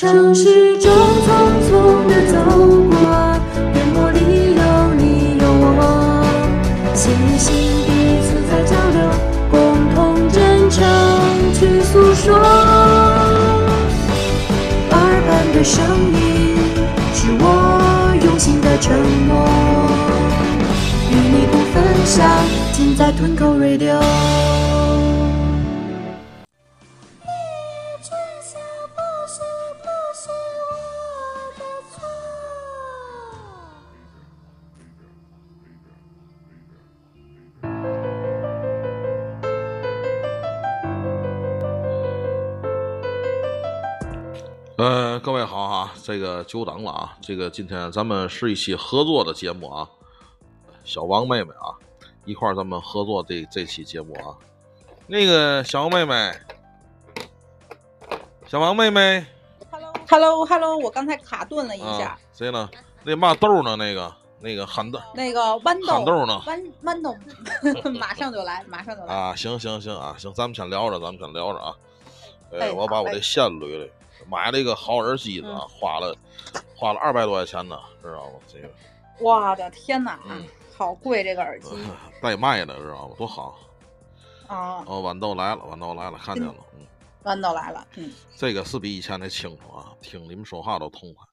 城市中匆匆的走过，烟波里有你有我，心与心彼此在交流，共同真诚去诉说。耳畔的声音是我用心的承诺，与你不分享，尽在吞口 radio。个久等了啊，这个今天咱们是一期合作的节目啊，小王妹妹啊，一块儿咱们合作这这期节目啊，那个小王妹妹，小王妹妹 Hello Hello，我刚才卡顿了一下啊。，谁呢？那嘛豆呢？那个那个憨豆那个豌豆，喊豆呢？豌豌豆，马上就来，马上就来。啊，行行行啊，行，咱们先聊着，咱们先聊着啊。呃，哎我把我这线捋捋，买了一个好耳机子花了花了二百多块钱呢，知道吗？这个我的天哪，嗯好贵这个耳机带卖的，知道吗？多好！啊！哦，豌豆来了，豌豆来了，看见了，嗯，豌豆来了，嗯，这个是比以前的清楚啊，听你们说话都痛快。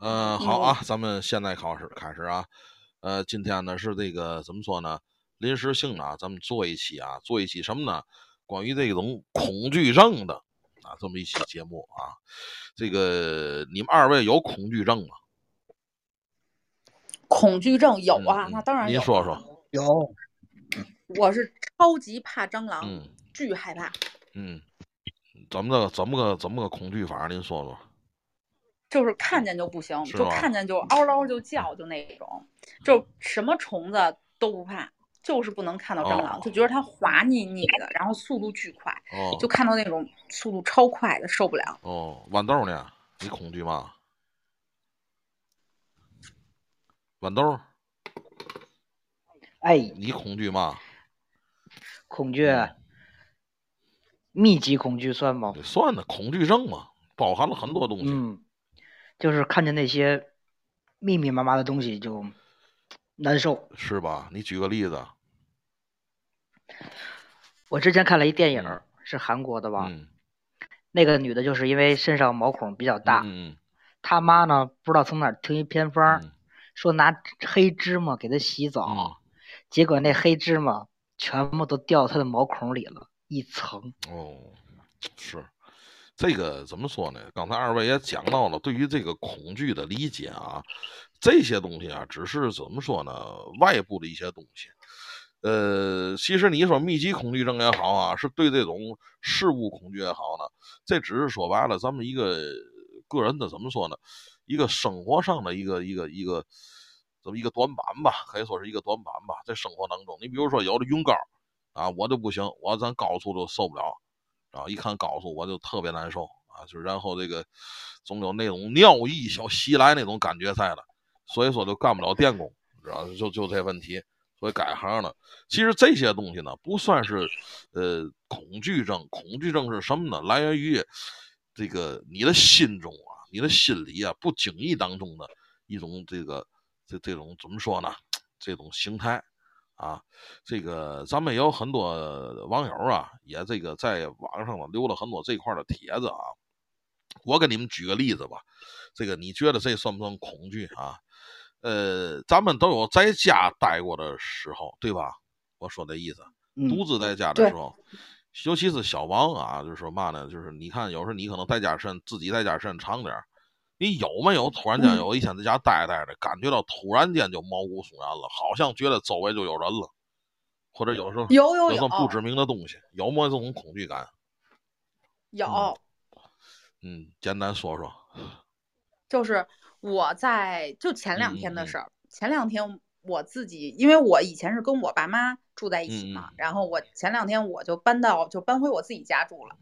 嗯、好啊，咱们现在开始开始啊，呃，今天呢是这个怎么说呢？临时性的啊，咱们做一期啊，做一期什么呢？关于这种恐惧症的啊，这么一期节目啊。这个你们二位有恐惧症吗？恐惧症有啊，那当然有。您说说。有，我是超级怕蟑螂，嗯巨害怕，嗯，怎么个怎么个怎么个恐惧法？您说说。就是看见就不行，就看见就嗷嗷就叫，就那种，就什么虫子都不怕，就是不能看到蟑螂，哦就觉得它滑腻腻的，然后速度巨快，哦就看到那种速度超快的受不了。哦，豌豆呢？你恐惧吗？豌豆，哎，你恐惧吗？恐惧，嗯密集恐惧算吗？算呢，恐惧症嘛，包含了很多东西。嗯，就是看见那些密密麻麻的东西就难受。是吧？你举个例子。我之前看了一电影嗯，是韩国的吧？嗯，那个女的就是因为身上毛孔比较大，嗯她妈呢不知道从哪儿听一偏方，嗯说拿黑芝麻给她洗澡，嗯结果那黑芝麻全部都掉她的毛孔里了，一层。哦，是这个怎么说呢？刚才二位也讲到了，对于这个恐惧的理解啊，这些东西啊，只是怎么说呢？外部的一些东西。呃，其实你说密集恐惧症也好啊，是对这种事物恐惧也好呢，这只是说白了，咱们一个个人的怎么说呢？一个生活上的一个一个一个这么一个短板吧，可以说是一个短板吧，在生活当中，你比如说有的晕高啊，我就不行，我咱高速都受不了啊，一看高速我就特别难受啊，就然后这个总有那种尿意小袭来那种感觉在了，所以说就干不了电工，知道就就这问题。所以改行了。其实这些东西呢，不算是呃恐惧症，恐惧症是什么呢？来源于这个你的心中啊，你的心里啊，不经意当中的一种这个这这种怎么说呢？这种形态啊，这个咱们有很多网友啊，也这个在网上呢留了很多这块的帖子啊。我给你们举个例子吧，这个你觉得这算不算恐惧啊？呃，咱们都有在家待过的时候，对吧？我说的意思，嗯，独自在家的时候，尤其是小王啊，就是说嘛呢？就是你看，有时候你可能在家时间自己在家时间长点儿，你有没有突然间嗯有一天在家待待的，感觉到突然间就毛骨悚然了，好像觉得周围就有人了，或者有时候有有有有什么不知名的东西，有没有这种恐惧感？有，嗯，简单说说。就是我在就前两天的事。儿，前两天我自己，因为我以前是跟我爸妈住在一起嘛，嗯然后我前两天我就搬到就搬回我自己家住了，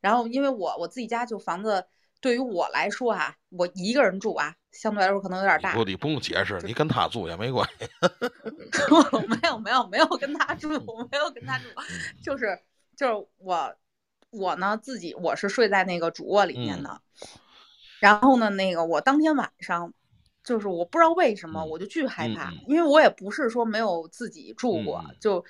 然后因为我我自己家就房子对于我来说啊，我一个人住啊，相对来说可能有点大，你不，你不用解释，你跟他住也没关系。没有没有没有跟他住，没有跟他住，嗯。就是就是我我呢自己我是睡在那个主卧里面嗯的，然后呢，那个我当天晚上，就是我不知道为什么，嗯我就巨害怕，因为我也不是说没有自己住过，就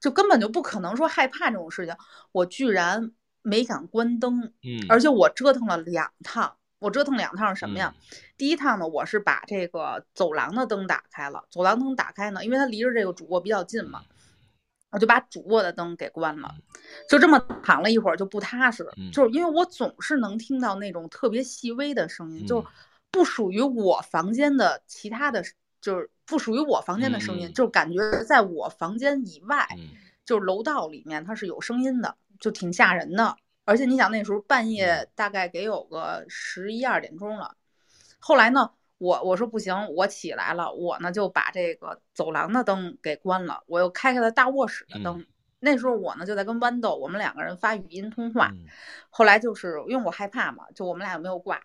就根本就不可能说害怕这种事情，我居然没敢关灯，嗯，而且我折腾了两趟。我折腾两趟是什么呀？嗯第一趟呢，我是把这个走廊的灯打开了。走廊灯打开呢，因为它离着这个主卧比较近嘛，我就把主卧的灯给关了。就这么躺了一会儿，就不踏实，嗯。就是因为我总是能听到那种特别细微的声音，就嗯。不属于我房间的其他的，就是不属于我房间的声音，嗯。就感觉在我房间以外，嗯。就是楼道里面它是有声音的，就挺吓人的。而且你想那时候半嗯。夜大概给有个十一二点钟了，后来呢，我我说不行，我起来了，我呢就把这个走廊的灯给关了，我又开开了大卧室的灯。那时候我呢就在跟豌豆，我们两个人发语音通话。嗯后来就是因为我害怕嘛，就我们俩也没有挂。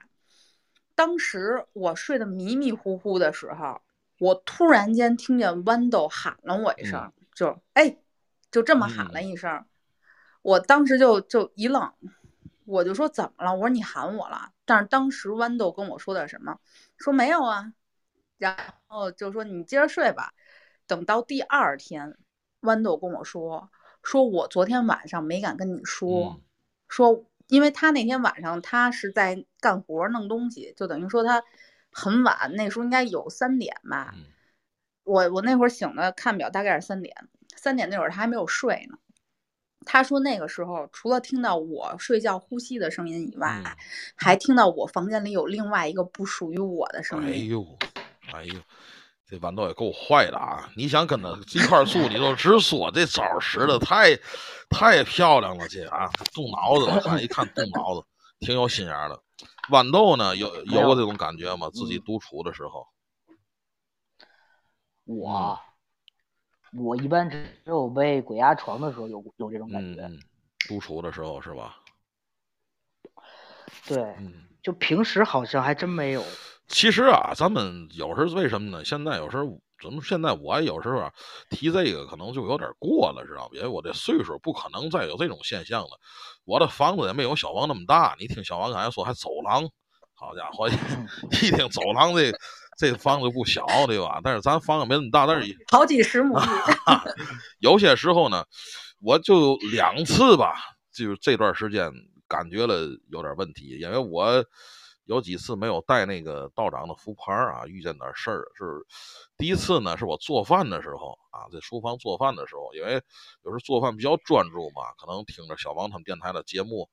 当时我睡得迷迷糊糊的时候，我突然间听见豌豆喊了我一声，就哎，就这么喊了嗯一声。我当时就就一愣，我就说怎么了？我说你喊我了。但是当时豌豆跟我说的什么？说没有啊，然后就说你接着睡吧。等到第二天，豌豆跟我说，说我昨天晚上没敢跟你说，嗯说因为他那天晚上他是在干活弄东西，就等于说他很晚，那时候应该有三点吧。嗯我我那会儿醒了看表大概是三点，三点那会儿他还没有睡呢。他说那个时候除了听到我睡觉呼吸的声音以外，嗯还听到我房间里有另外一个不属于我的声音。哎呦，哎呦，这豌豆也够坏的啊！你想跟他一块住，你就直说，这招使的太太漂亮了，这啊，动脑子了，咱一看动脑子，挺有心眼儿的。豌豆呢，有有过这种感觉吗？自己独处的时候，我我一般只有被鬼压床的时候有有这种感觉，独处的时候是吧？对，嗯。就平时好像还真没有。其实啊，咱们有时候为什么呢？现在有时候怎么？现在我有时候啊提这个可能就有点过了，知道吧？因为我这岁数不可能再有这种现象了。我的房子也没有小王那么大。你听小王刚才说还走廊，好家伙，一听走廊这这房子不小，对吧？但是咱房子没那么大，但是好几十亩地，有些时候呢，我就两次吧，就是这段时间感觉了有点问题，因为我有几次没有带那个道长的福牌啊，遇见点事儿。是第一次呢，是我做饭的时候啊，在厨房做饭的时候，因为有时候做饭比较专注嘛，可能听着小王他们电台的节目，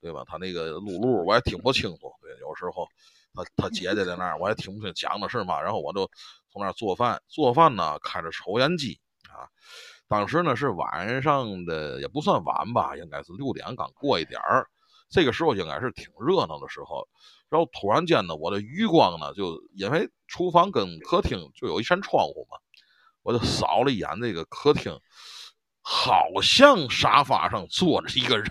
对吧？他那个录录我也听不清楚，对，有时候他他姐姐在那儿，我也听不清讲的是嘛，然后我就从那儿做饭，做饭呢开着抽烟机啊。当时呢是晚上的，也不算晚吧，应该是六点刚过一点儿。这个时候应该是挺热闹的时候，然后突然间呢，我的余光呢，就因为厨房跟客厅就有一扇窗户嘛，我就扫了一眼这个客厅，好像沙发上坐着一个人。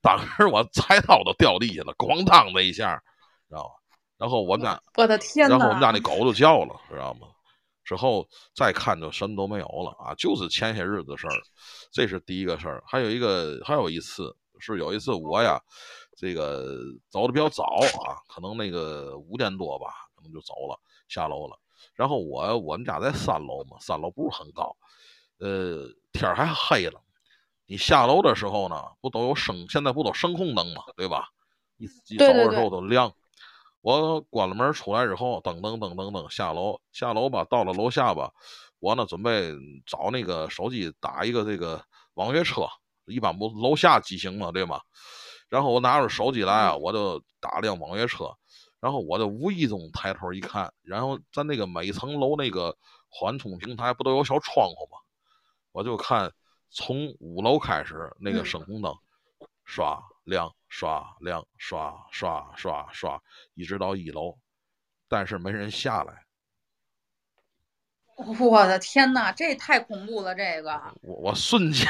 当时我 菜刀都掉地下了，咣当的一下，知道吧？然后我们家我的天然后我们家！那狗都叫了，知道吗？之后再看就什么都没有了啊，就是前些日子的事儿，这是第一个事儿。还有一个，还有一次是有一次我呀，这个走的比较早啊，可能那个五点多吧，可能就走了，下楼了。然后我我们家在三楼嘛，三楼不是很高，呃，天儿还黑了。你下楼的时候呢，不都有声？现在不都声控灯嘛，对吧？一一走的时候对都亮。我关了门出来之后，噔噔噔噔噔下楼，下楼吧，到了楼下吧，我呢准备找那个手机打一个这个网约车，一般不楼下机型嘛，对吗？然后我拿着手机来啊，我就打辆网约车，然后我就无意中抬头一看，然后在那个每层楼那个缓冲平台不都有小窗户吗？我就看从五楼开始那个嗯声控灯刷亮刷亮刷刷刷刷，一直到一楼，但是没人下来。我的天呐，这太恐怖了！这个，我我瞬间，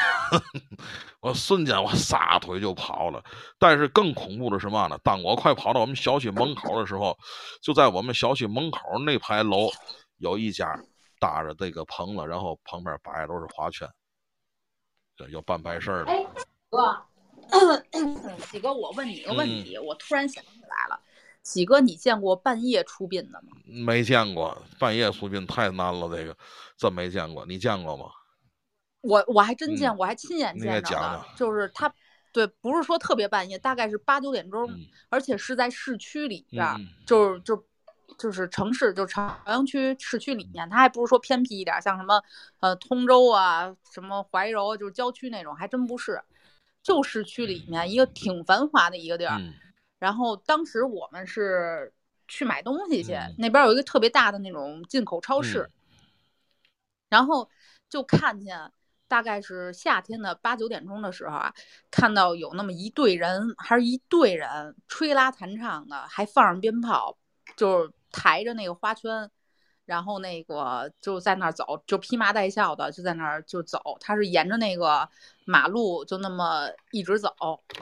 我瞬间我撒腿就跑了。但是更恐怖的是嘛呢？当我快跑到我们小区门口的时候，就在我们小区门口那排楼有一家搭着这个棚子，然后旁边摆的都是花圈，这要办白事儿的。哥，喜哥，我问你一个问题，我突然想起来了，喜哥，你见过半夜出殡的吗？没见过半夜出殡太难了，这个真没见过，你见过吗？我我还真嗯见过，还亲眼见着的讲讲，就是他，对，不是说特别半夜，大概是八九点钟，嗯而且是在市区里边儿，嗯就是就就是城市，就朝阳区市区里面，它还不是说偏僻一点儿，像什么呃通州啊、什么怀柔啊，就是郊区那种，还真不是，就市区里面一个挺繁华的一个地儿。嗯然后当时我们是去买东西去，嗯那边有一个特别大的那种进口超市，然后就看见大概是夏天的八九点钟的时候啊，看到有那么一队人，还是一队人吹拉弹唱的，还放上鞭炮，就是抬着那个花圈。然后那个就在那儿走，就披麻戴孝的就在那儿就走，他是沿着那个马路就那么一直走，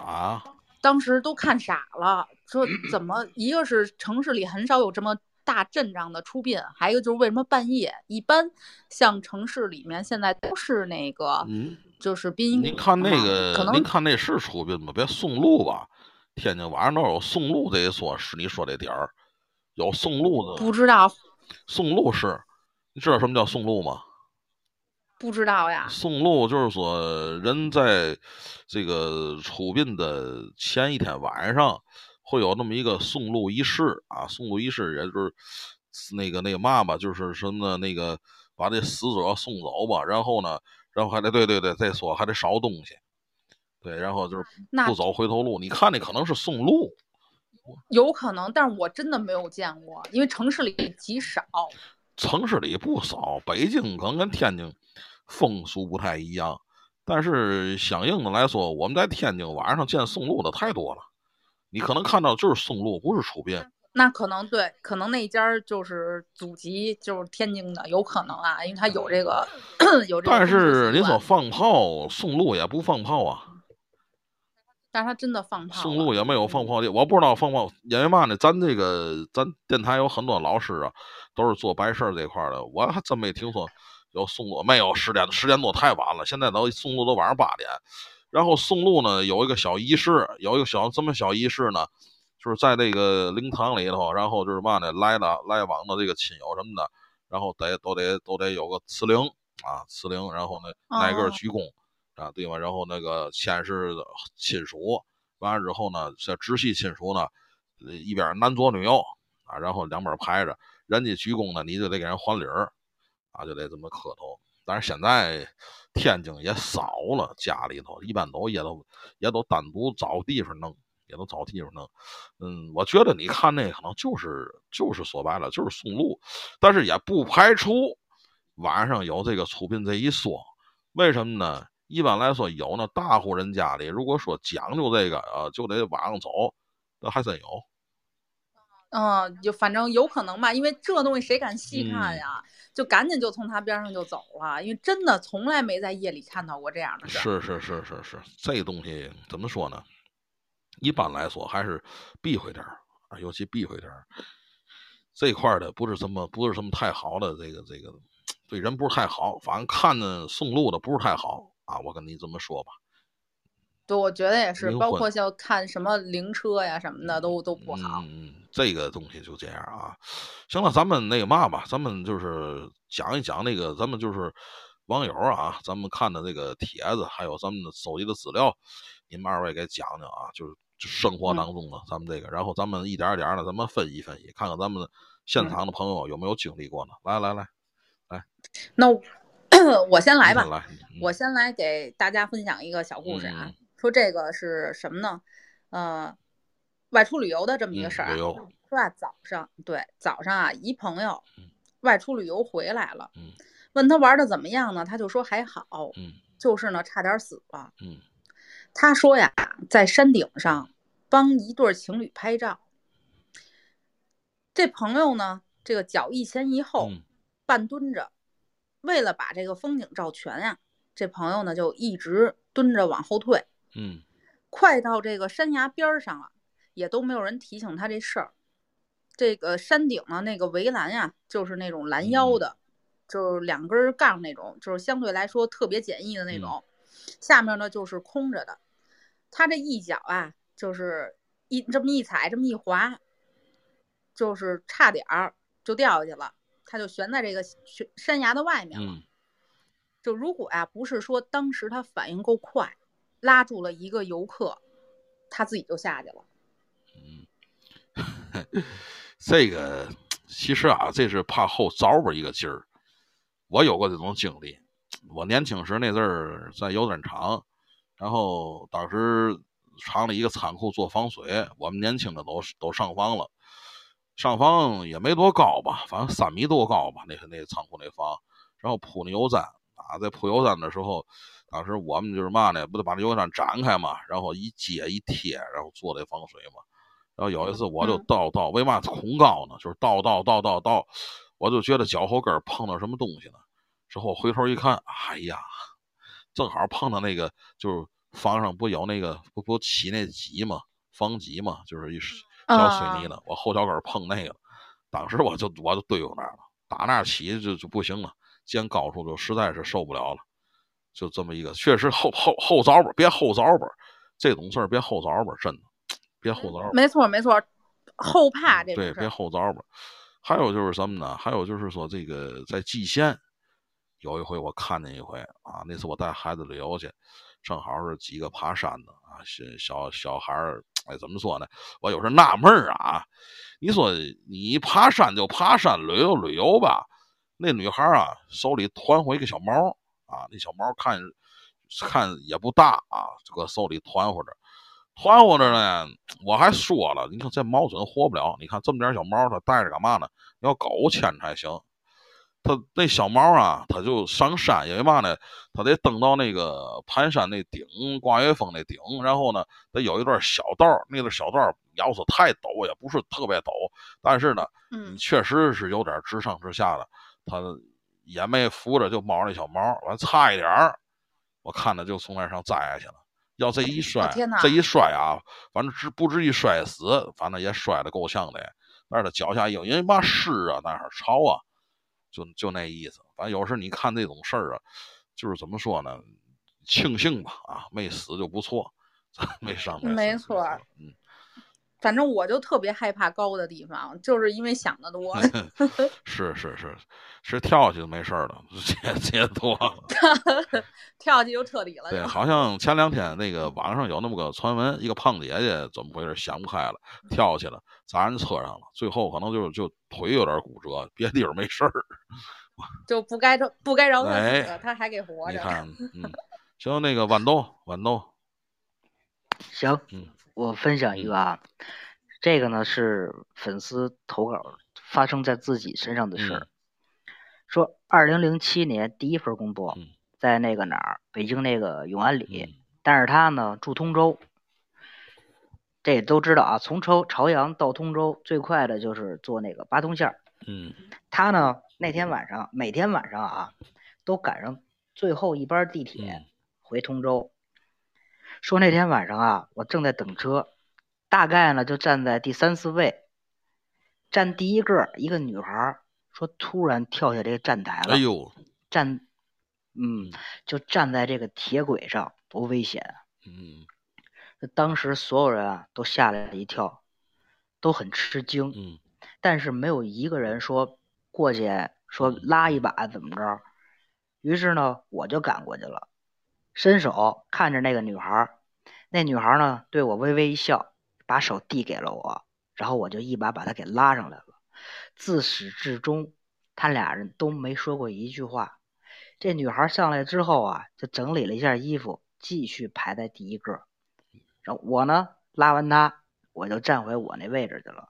啊，当时都看傻了，说怎么一个是城市里很少有这么大阵仗的出殡，还有一个就是为什么半夜？一般像城市里面现在都是那个，嗯，就是殡仪馆您看那个可个，能您看那是出殡吗？别送路吧，天津晚上都有送路这一说，是你说这点儿有送路的，不知道送路是，你知道什么叫送路吗？不知道呀，送路就是说，人在这个出殡的前一天晚上，会有那么一个送路仪式啊。送路仪式也就是那个那个嘛吧，就是什么呢？那个把这死者送走吧，然后呢，然后还得对对对，再说还得烧东西，对，然后就是不走回头路。你看那可能是送路，有可能，但是我真的没有见过，因为城市里极少。城市里不少，北京可能跟天津风俗不太一样，但是相应的来说，我们在天津晚上见送路的太多了。你可能看到就是送路，不是出殡。那可能对，可能那家儿就是祖籍就是天津的，有可能啊，因为他有这个 有这个但是你说放炮，送路也不放炮啊，但是他真的放炮了送路也没有放炮的。我不知道放炮，因为嘛呢？咱这个咱电台有很多老师啊，都是做白事儿这块儿的，我还真没听说有送路，没有十点十点多太晚了，现在都送路都晚上八点。然后送路呢有一个小仪式，有一个小这么小仪式呢？就是在这个灵堂里头，然后就是嘛呢，来的来往的这个亲友什么的，然后得都得都得有个辞灵啊，辞灵，然后呢挨个鞠躬啊，对吧？然后那个先是亲属，完了之后呢，这直系亲属呢，呃一边男左女右啊，然后两边排着，人家鞠躬呢，你就得给人还礼儿啊，就得这么磕头。但是现在天津也少了，家里头一般都也都也都单独找地方弄，也都找地方弄。嗯，我觉得你看那可能就是就是说白了就是送路，但是也不排除晚上有这个出殡这一说。为什么呢？一般来说，有那大户人家里，如果说讲究这个，啊，就得晚上走，那还真有。嗯，就反正有可能吧，因为这东西谁敢细看嗯呀？就赶紧就从他边上就走了，因为真的从来没在夜里看到过这样的事。是是是是是，这东西怎么说呢？一般来说还是避讳点儿啊，尤其避讳点儿。这块的不是什么不是什么太好的，这个这个对人不是太好，反正看着送路的不是太好啊。我跟你这么说吧，对，我觉得也是，包括像看什么灵车呀什么的都都不好。嗯，嗯这个东西就这样啊。行了，咱们那个嘛吧，咱们就是讲一讲那个，咱们就是网友啊，咱们看的这个帖子，还有咱们的收集的资料，你们二位给讲讲啊，就是生活嗯当中的咱们这个，然后咱们一点儿点的，咱们分析分析，看看咱们嗯现场的朋友有没有经历过呢？来来来，那我 我先来吧，来，嗯我先来给大家分享一个小故事啊嗯，说这个是什么呢？呃，外出旅游的这么一个事儿说啊，早上对早上啊，一朋友嗯。外出旅游回来了，嗯。问他玩的怎么样呢？他就说还好，嗯。就是呢差点死了。嗯。他说呀，在山顶上帮一对情侣拍照。这朋友呢，这个脚一前一后，嗯。半蹲着，为了把这个风景照全呀，这朋友呢就一直蹲着往后退。嗯快到这个山崖边儿上了，也都没有人提醒他这事儿。这个山顶呢，那个围栏呀，就是那种拦腰的，就是两根儿杠那种，就是相对来说特别简易的那种。下面呢就是空着的，他这一脚啊，就是一这么一踩，这么一滑，就是差点儿就掉下去了，他就悬在这个悬山崖的外面了。嗯就如果呀，不是说当时他反应够快，拉住了一个游客，他自己就下去了。嗯 这个其实啊，这是怕后着吧一个劲儿。我有过这种经历，我年轻时那阵儿在油灯厂，然后当时厂里一个仓库做防水，我们年轻的都都上房了，上房也没多高吧，反正三米多高吧，那个那个仓库那房，然后铺那油毡啊，在铺油毡的时候，当时我们就是嘛呢，不得把那油毡展开嘛，然后一揭一贴，然后做这防水嘛。然后有一次我就嗯倒倒，为嘛恐高呢？就是倒倒倒倒倒，我就觉得脚后跟碰到什么东西了。之后回头一看，哎呀，正好碰到那个，就是房上不有那个不不起那脊嘛，房脊嘛，就是一小水泥的，我后脚跟儿碰那个，当时我就我就堆过那儿了，打那儿起就就不行了，见高处就实在是受不了了，就这么一个，确实后后后早吧，别后早吧，这种事儿别后早吧，真的，别后早吧。没错没错，后怕这种对，别。后早吧。还有就是什么呢？还有就是说，这个在蓟县有一回我看见一回啊，那次我带孩子旅游去，正好是几个爬山的啊，小小小孩儿，哎，怎么说呢？我有时纳闷儿啊，你说你爬山就爬山，旅游旅游吧，那女孩儿啊手里团回一个小毛啊，那小毛看看也不大啊，这个手里团活着。团活着呢，我还说了，你看这毛准活不了。你看这么点小毛，它带着干嘛呢？要狗牵着才行。它那小猫啊，它就上山，因为嘛呢？它得登到那个盘山那顶，挂月峰那顶，然后呢，得有一段小道儿，那个小道儿要是太陡，也不是特别陡，但是呢，嗯，确实是有点直上直下的。它也没扶着，就猫那小毛，完差一点儿，我看着就从那上栽下去了。要这一摔，这一摔啊，反正至不至于摔死，反正也摔得够呛的。但是他脚下有因为嘛湿啊，那儿潮啊，就就那意思。反正有时候你看这种事儿啊，就是怎么说呢？庆幸吧，啊，没死就不错，没伤没死没错嗯，反正我就特别害怕高的地方，就是因为想的多。是是是是跳下去就没事儿了，接接多了。跳下去就彻底了。对，好像前两天那个网上有那么个传闻，一个胖姐姐怎么回事想不开了，跳下去了，砸人车上了，最后可能就就腿有点骨折，别地方没事儿。就不该饶不该饶他死哎，他还给活着。你看，嗯，行，那个豌豆，豌豆，行，嗯我分享一个啊，这个呢是粉丝投稿发生在自己身上的事儿。嗯说二零零七年第一份工作嗯在那个哪儿，北京那个永安里，嗯但是他呢住通州。这也都知道啊，从朝朝阳到通州最快的就是坐那个八通线儿。嗯他呢那天晚上每天晚上啊都赶上最后一班地铁嗯回通州。说那天晚上啊，我正在等车，大概呢就站在第三四位，站第一个一个女孩儿说突然跳下这个站台了，哎呦，站，嗯，就站在这个铁轨上，多危险啊！嗯当时所有人啊都吓了一跳，都很吃惊，嗯但是没有一个人说过去说拉一把怎么着。于是呢，我就赶过去了，伸手看着那个女孩儿，那女孩儿呢对我微微一笑，把手递给了我，然后我就一把把她给拉上来了。自始至终，他俩人都没说过一句话。这女孩上来之后啊，就整理了一下衣服，继续排在第一个。然后我呢，拉完她，我就站回我那位置去了。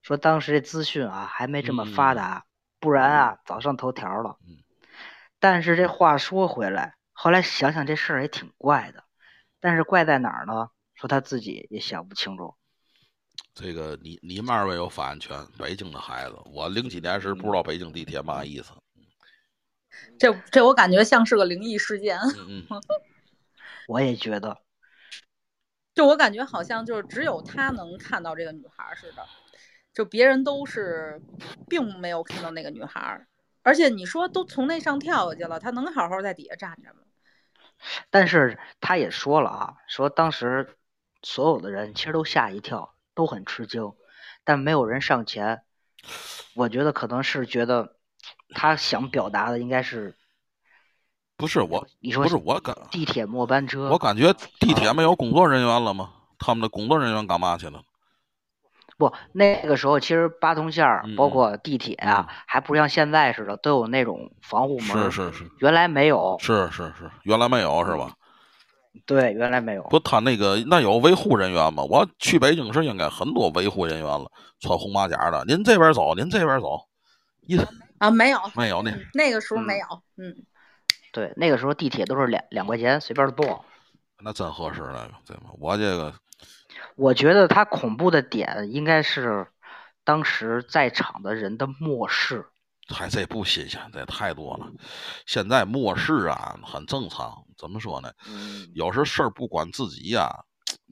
说当时这资讯啊还没这么发达，不然啊早上头条了。嗯但是这话说回来，后来想想这事儿也挺怪的，但是怪在哪儿呢？说他自己也想不清楚。这个你你们二位有发言权，北京的孩子，我零几年时不知道北京地铁嘛意思。这这我感觉像是个灵异事件，嗯嗯 我也觉得，就我感觉好像就是只有他能看到这个女孩似的，就别人都是并没有看到那个女孩儿。而且你说都从那上跳下去了，他能好好在底下站着吗？但是他也说了啊，说当时所有的人其实都吓一跳，都很吃惊。但没有人上前。我觉得可能是觉得他想表达的应该是不是我，你说不是我感，地铁末班车。我感觉地铁没有工作人员了吗？他们的工作人员干嘛去了？不，那个时候其实八通线儿嗯包括地铁啊，还不像现在似的都有那种防护门儿。是是是原来没有。是是是，原来没有是吧？对，原来没有。不，他那个那有维护人员吗？我去北京时应该很多维护人员了，穿红马甲的。您这边走，您这边走，一 啊，没有，没有呢。嗯那个时候没有，嗯，对，那个时候地铁都是两两块钱随便坐。那真合适那个，对吗？我这个我觉得他恐怖的点应该是当时在场的人的漠视。还这不新鲜，这太多了。现在漠视啊，很正常。怎么说呢？嗯，有时事儿不管自己呀，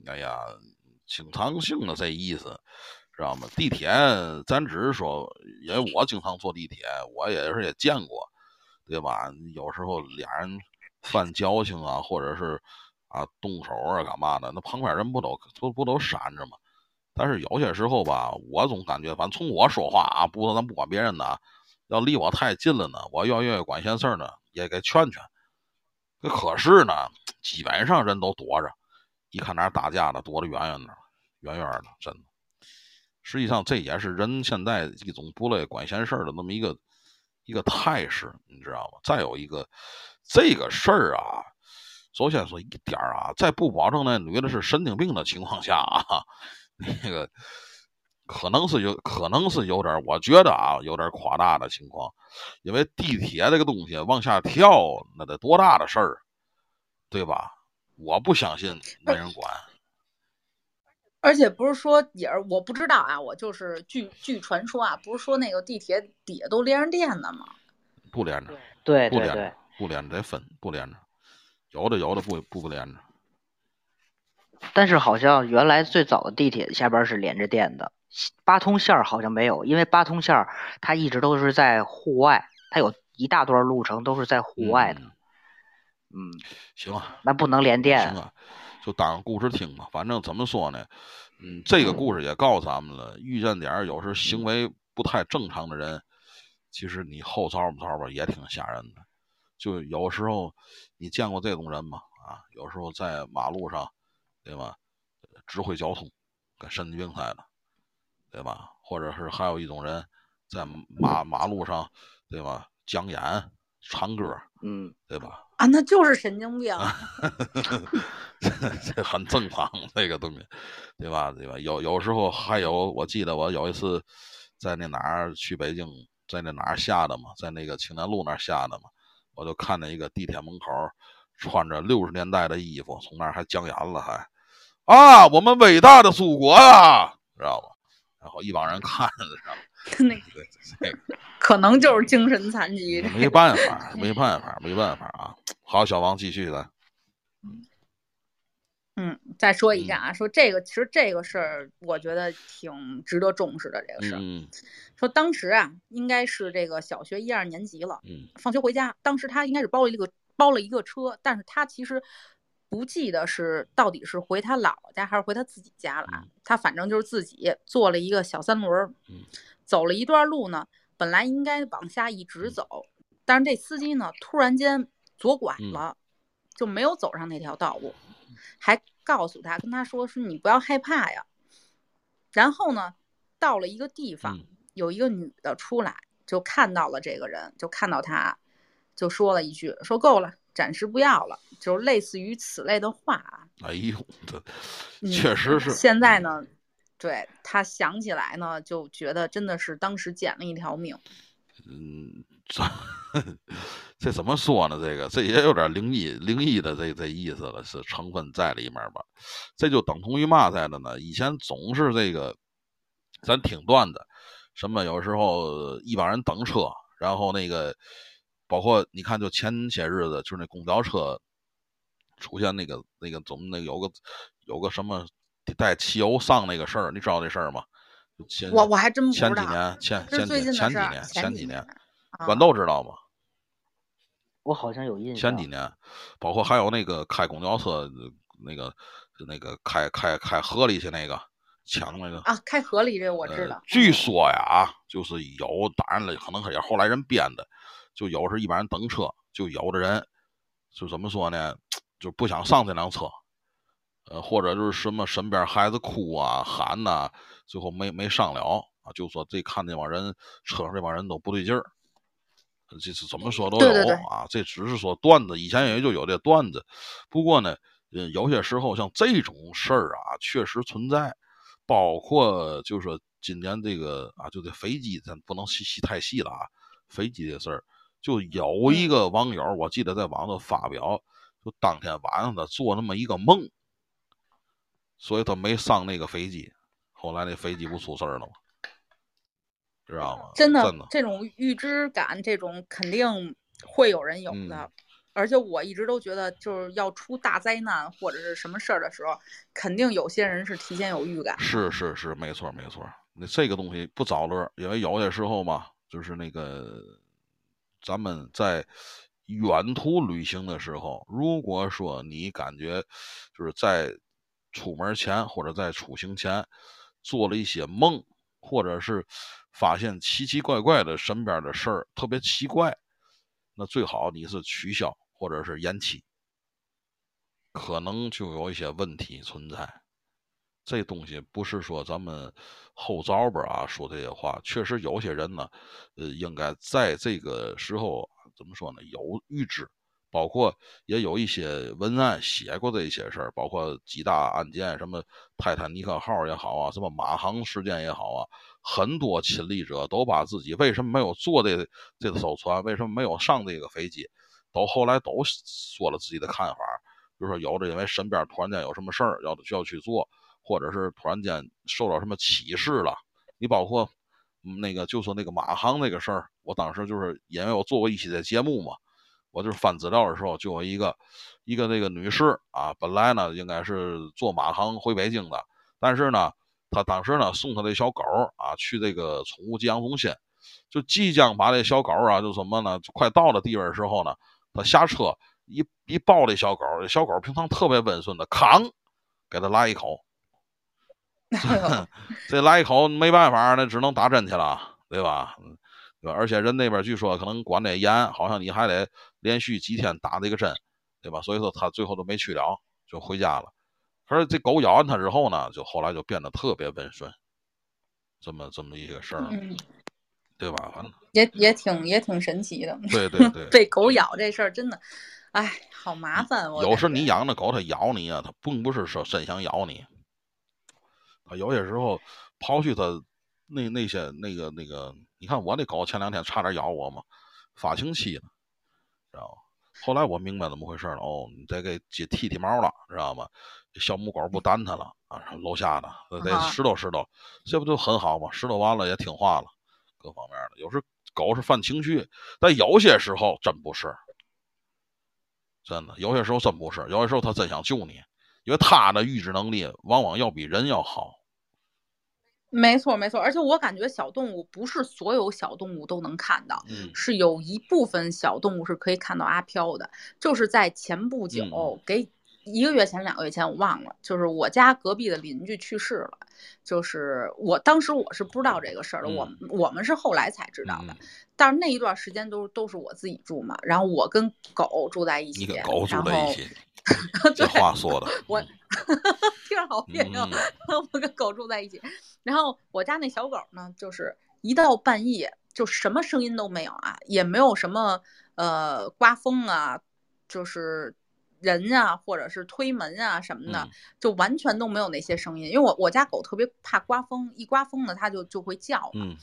哎呀，经常性的这意思，知道吗？地铁咱只是说，因为我经常坐地铁，我也是也见过，对吧？有时候俩人犯矫情啊，或者是啊动手啊干嘛的，那旁边人不都不不都闪着吗？但是有些时候吧，我总感觉，反正从我说话啊，不说咱不管别人的，要离我太近了呢，我要愿意管闲事儿呢，也给劝劝。这可是呢，基本上人都躲着，一看哪打架的，躲得远远的，远远的，真的。实际上，这也是人现在一种不乐意管闲事儿的那么一个一个态势，你知道吗？再有一个，这个事儿啊，首先说一点儿啊，在不保证那女的是神经病的情况下啊，那个可能是有，可能是有点儿，我觉得啊，有点儿夸大的情况。因为地铁这个东西往下跳，那得多大的事儿，对吧？我不相信没人管。而且不是说也是我不知道啊，我就是据据传说啊，不是说那个地铁底下都连着电的吗？不连着，对对对不连着，，不连着得分，不连着。有的有的不不不连着，但是好像原来最早的地铁下边是连着电的，八通线儿好像没有，因为八通线儿它一直都是在户外，它有一大段路程都是在户外的。嗯嗯，行啊，那不能连电行。啊，就当故事听吧。反正怎么说呢，嗯，这个故事也告诉咱们了，遇见点儿有时行为不太正常的人，其实你后招不招吧也挺吓人的。就有时候你见过这种人吗？啊，有时候在马路上，对吧？指挥交通，跟神经病似的，对吧？或者是还有一种人在马马路上，对吧？讲演、唱歌，嗯，对吧？啊，那就是神经病。这很正常，这个东西，对吧？对吧？有有时候还有，我记得我有一次在那哪儿去北京，在那哪儿下的嘛，在那个青年路那儿下的嘛，我就看见一个地铁门口穿着六十年代的衣服，从那儿还讲演了，还啊，我们伟大的祖国呀，知道吧？然后一帮人看着，知道吗？那对这个 可能就是精神残疾。没办法，没办法，没办法啊！好，小王继续的，嗯，再说一下啊，说这个其实这个事儿，我觉得挺值得重视的。这个事儿，嗯说当时啊，应该是这个小学一二年级了，嗯放学回家，当时他应该是包了一个包了一个车，但是他其实不记得是到底是回他姥姥家还是回他自己家了他反正就是自己坐了一个小三轮走了一段路呢，本来应该往下一直走，但是这司机呢突然间左拐嗯了，就没有走上那条道路，还告诉他跟他说是你不要害怕呀。然后呢，到了一个地方，嗯有一个女的出来，就看到了这个人，就看到他，就说了一句说够了，暂时不要了，就类似于此类的话啊。哎呦，这嗯确实是。现在呢，对他想起来呢，就觉得真的是当时捡了一条命。嗯，这 这怎么说呢？这个这也有点灵异灵异的这这意思了，是成分在里面吧？这就等同于嘛在的呢？以前总是这个，咱听段子，什么有时候一帮人等车，然后那个包括你看，就前些日子就是那公交车出现那个那个总那个有个有个什么带汽油上那个事儿，你知道这事儿吗？前我我还真不知道，前几年前前前几年前几年。啊豌豆知道吗？我好像有印象。前几年，包括还有那个开公交车，那个那个开开开河里去那个，抢那个啊，开河里这我知道呃。据说呀，就是有，当然了，可能也后来人编的，就有是一般人等车，就有的人就怎么说呢，就不想上这辆车，呃，或者就是什么身边孩子哭啊喊呐、最后没没上了啊，就说这看这帮人车上这帮人都不对劲儿。这是怎么说都有对对对啊，这只是说段子，以前也就有这段子。不过呢，呃，有些时候像这种事儿啊，确实存在。包括就是说今年这个啊，就这飞机，咱不能细细太细了啊。飞机的事儿，就有一个网友，我记得在网上发表，就当天晚上他做那么一个梦，所以他没上那个飞机。后来那飞机不出事儿了吗？知道吗？真的真的，这种预知感，这种肯定会有人有的。嗯而且我一直都觉得，就是要出大灾难或者是什么事儿的时候，肯定有些人是提前有预感。是是是，没错没错。那这个东西不找乐，因为有些时候嘛，就是那个咱们在远途旅行的时候，如果说你感觉就是在出门前或者在出行前做了一些梦，或者是发现奇奇怪怪的身边的事儿特别奇怪，那最好你是取消或者是延期，可能就有一些问题存在。这东西不是说咱们后招吧啊说这些话，确实有些人呢，呃，应该在这个时候怎么说呢？有预知，包括也有一些文案写过这些事儿，包括几大案件，什么泰坦尼克号也好啊，什么马航事件也好啊，很多亲历者都把自己为什么没有坐这这艘船，为什么没有上这个飞机，都后来都说了自己的看法，比如说有的因为身边突然间有什么事儿要需要去做。或者是突然间受到什么启示了，你包括那个就说那个马航那个事儿，我当时就是因为我做过一期的节目嘛，我就是翻资料的时候就有一个一个那个女士啊，本来呢应该是坐马航回北京的，但是呢她当时呢送她的小狗啊去这个宠物寄养中心，就即将把这小狗啊就什么呢，快到了地方的时候呢，她下车一一抱这小狗，这小狗平常特别温顺的，扛给他来一口。这来一口没办法，那只能打针去了，对吧？嗯对吧？而且人那边据说可能管得严，好像你还得连续几天打这个针，对吧？所以说他最后都没去了，就回家了。可是这狗咬完他之后呢，就后来就变得特别温顺，这么这么一个事儿，嗯，对吧？反正也也挺也挺神奇的。对对对，被狗咬这事儿真的，哎，好麻烦。我有时你养的狗，它咬你啊，它并不是说真想咬你，它有些时候刨去它那那些那个那个，你看我那狗前两天差点咬我嘛，发情期呢，知道吗？后来我明白怎么回事了，哦，你得给剃剃剃毛了，知道吗？小母狗不单它了啊，楼下的得啊拾掇拾掇，这不就很好吗？拾掇完了也听话了，各方面的。有时狗是犯情绪，但有些时候真不是。真的，有些时候真不是，有些时候它真想救你，因为它的预知能力往往要比人要好。没错没错，而且我感觉小动物不是所有小动物都能看到，嗯是有一部分小动物是可以看到阿飘的。就是在前不久，嗯给一个月前、两个月前我忘了，就是我家隔壁的邻居去世了。就是我当时我是不知道这个事儿的，我我们是后来才知道的。嗯但是那一段时间都都是我自己住嘛，然后我跟狗住在一起，你跟狗住然后在一起，这话说的，我听着好别扭。嗯我跟狗住在一起，然后我家那小狗呢，就是一到半夜就什么声音都没有啊，也没有什么呃刮风啊，就是人啊，或者是推门啊什么的，嗯就完全都没有那些声音。因为我我家狗特别怕刮风，一刮风呢它就就会叫嘛。嗯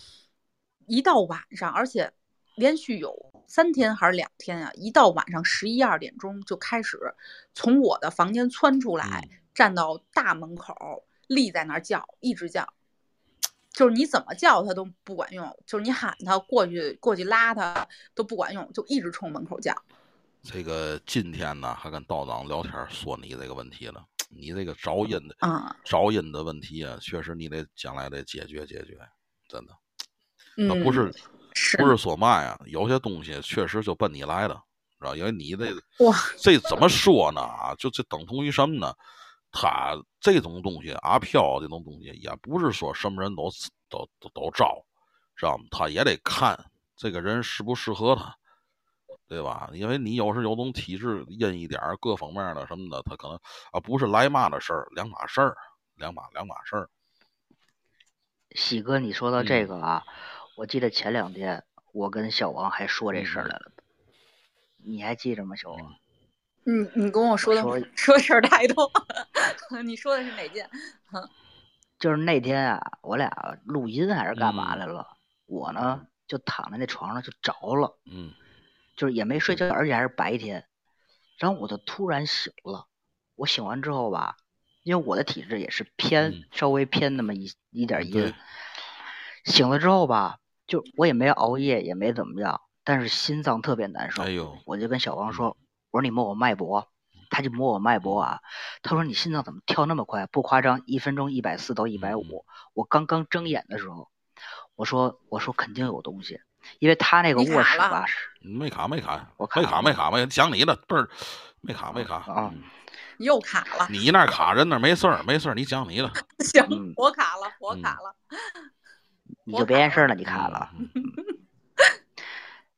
一到晚上，而且连续有三天还是两天啊，一到晚上十一二点钟就开始从我的房间窜出来，嗯站到大门口，立在那儿叫，一直叫。就是你怎么叫它都不管用，就是你喊它过去过去拉它都不管用，就一直冲门口叫。这个今天呢，还跟道长聊天说你这个问题了，你这个噪音的啊，噪音的问题啊，确实你得将来得解决解决，真的。嗯，那不是是不是说嘛呀？有些东西确实就奔你来的，知道？因为你这哇，这怎么说呢？啊，就这等同于什么呢？他这种东西，阿飘这种东西，也不是说什么人都都都都招，知道吗？他也得看这个人适不适合他，对吧？因为你有时有种体质阴一点儿，各方面的什么的，他可能啊不是来嘛的事儿，两码事儿，两码两码事儿。喜哥，你说到这嗯个啊，我记得前两天我跟小王还说这事儿来了，你还记着吗，小王？你你跟我说的说说事儿太多，你说的是哪件？就是那天啊，我俩录音还是干嘛嗯来了？我呢就躺在那床上就着了，嗯就是也没睡觉，而且还是白天。然后我就突然醒了，我醒完之后吧，因为我的体质也是偏、嗯稍微偏那么一一点阴，醒了之后吧，就我也没熬夜，也没怎么样，但是心脏特别难受。哎呦，我就跟小王说：“我说你摸我脉搏。”他就摸我脉搏啊，他说你心脏怎么跳那么快？不夸张，一分钟一百四到一百嗯五。我刚刚睁眼的时候，我说我说肯定有东西，因为他那个卧室吧是没卡没卡，我卡没卡没卡没，讲你了，倍儿没卡没卡啊嗯又卡了。你那儿卡人那没事儿没事儿，你讲你的，行嗯，我卡了，我嗯卡了。你就别碍事儿了，你卡了。嗯，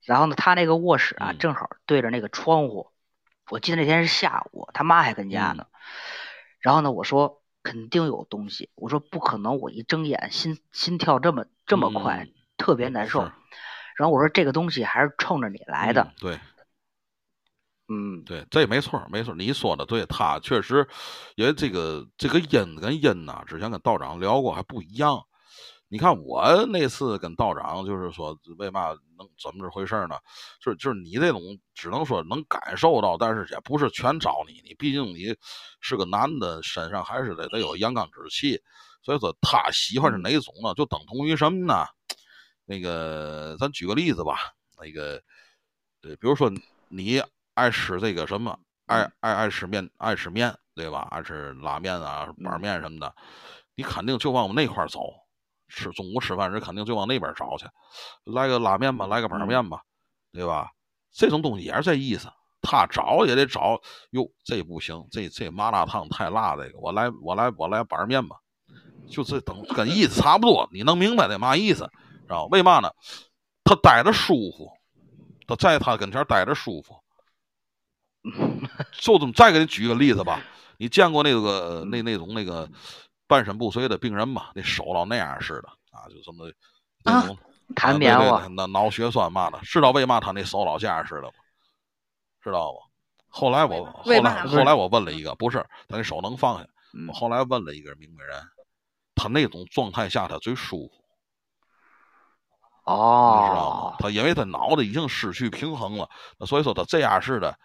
然后呢，他那个卧室啊，嗯正好对着那个窗户。我记得那天是下午，他妈还跟家嗯呢。然后呢，我说肯定有东西，我说不可能，我一睁眼心心跳这么这么快，嗯特别难受是。然后我说这个东西还是冲着你来的嗯，对。嗯对，这没错儿，没错儿，你说的对，他确实，因为这个这个阴跟阴呐，之前跟道长聊过还不一样。你看我那次跟道长就是说，为嘛能怎么这回事儿呢？就是就是你这种只能说能感受到，但是也不是全找你，你毕竟你是个男的，身上还是得得有阳刚之气。所以说他喜欢是哪种呢？就等同于什么呢？那个咱举个例子吧，那个呃，比如说你爱吃这个什么，爱爱爱吃面，爱吃面，对吧？爱吃拉面啊、板面什么的，你肯定就往我们那块儿走。吃中午吃饭时肯定就往那边找去，来个拉面吧，来个板面吧，对吧？这种东西也是这意思。他找也得找，哟，这不行，这这麻辣烫太辣，这个我来我来我来板面吧，就这等跟意思差不多，你能明白这嘛意思？知道为嘛呢？他待着舒服，他在他跟前待着舒服。就这么，再给你举个例子吧，你见过那个那那种那个半身不遂的病人吗？那手老那样似的啊，就这么那种弹啊对对棉花对那脑血栓嘛的，知道为嘛他那手老这样似的吗？知道不？后来我后来后来我问了一个，不是他那手能放下，嗯我后来问了一个明白人，他那种状态下他最舒服。你知道吗哦？，他因为他脑子已经失去平衡了，所以说他这样式的，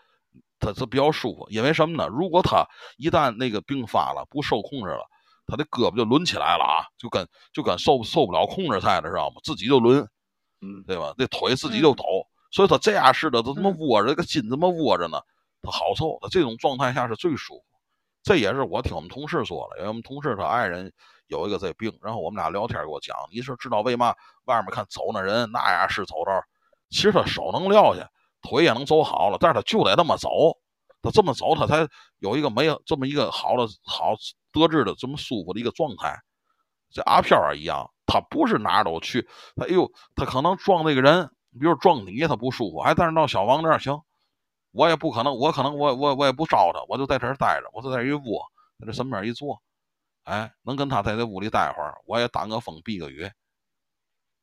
他他比较舒服。因为什么呢？如果他一旦那个病发了，不受控制了，他的胳膊就抡起来了啊，就跟就跟受受不了控制似的，知道吗？自己就抡，嗯对吧？那腿自己就抖。所以他这样式的，他他妈嗯窝着，这个筋这么窝着呢，他好受。他这种状态下是最舒服。这也是我听我们同事说的，因为我们同事他爱人有一个这病，然后我们俩聊天给我讲，你是知道为嘛外面看走那人那样是走道，其实他手能撂下，腿也能走好了，但是他就得这么走，他这么走他才有一个没有这么一个好的好得志的这么舒服的一个状态。这阿飘儿一样，他不是哪儿都去，他哎呦，他可能撞那个人，比如撞你，他不舒服，哎，但是到小王这儿行，我也不可能，我可能我我我也不招他，我就在这儿待着，我就在这儿一窝，在这身边一坐，哎，能跟他在这屋里待会儿，我也挡个风避个雨，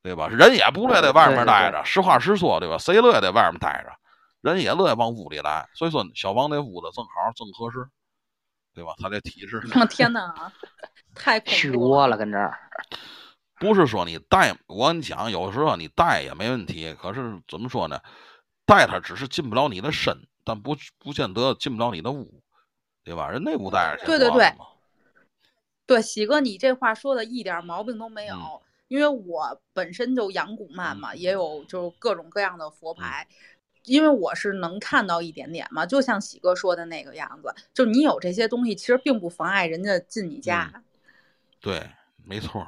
对吧？人也不乐意在外面待着，实话实说，对吧？谁乐意在外面待着？人也乐意往屋里来，所以说小王那屋子正好正合适，对吧？他这体质。我天哪，太恐去怖窝了，跟这儿。不是说你带，我跟你讲，有时候你带也没问题。可是怎么说呢？带他只是进不了你的身，但不不见得进不了你的屋，对吧？人那屋带着去对对对对，喜哥，你这话说的一点毛病都没有，嗯因为我本身就养蛊慢嘛，嗯也有就各种各样的佛牌，因为我是能看到一点点嘛，就像喜哥说的那个样子，就你有这些东西，其实并不妨碍人家进你家。对，没错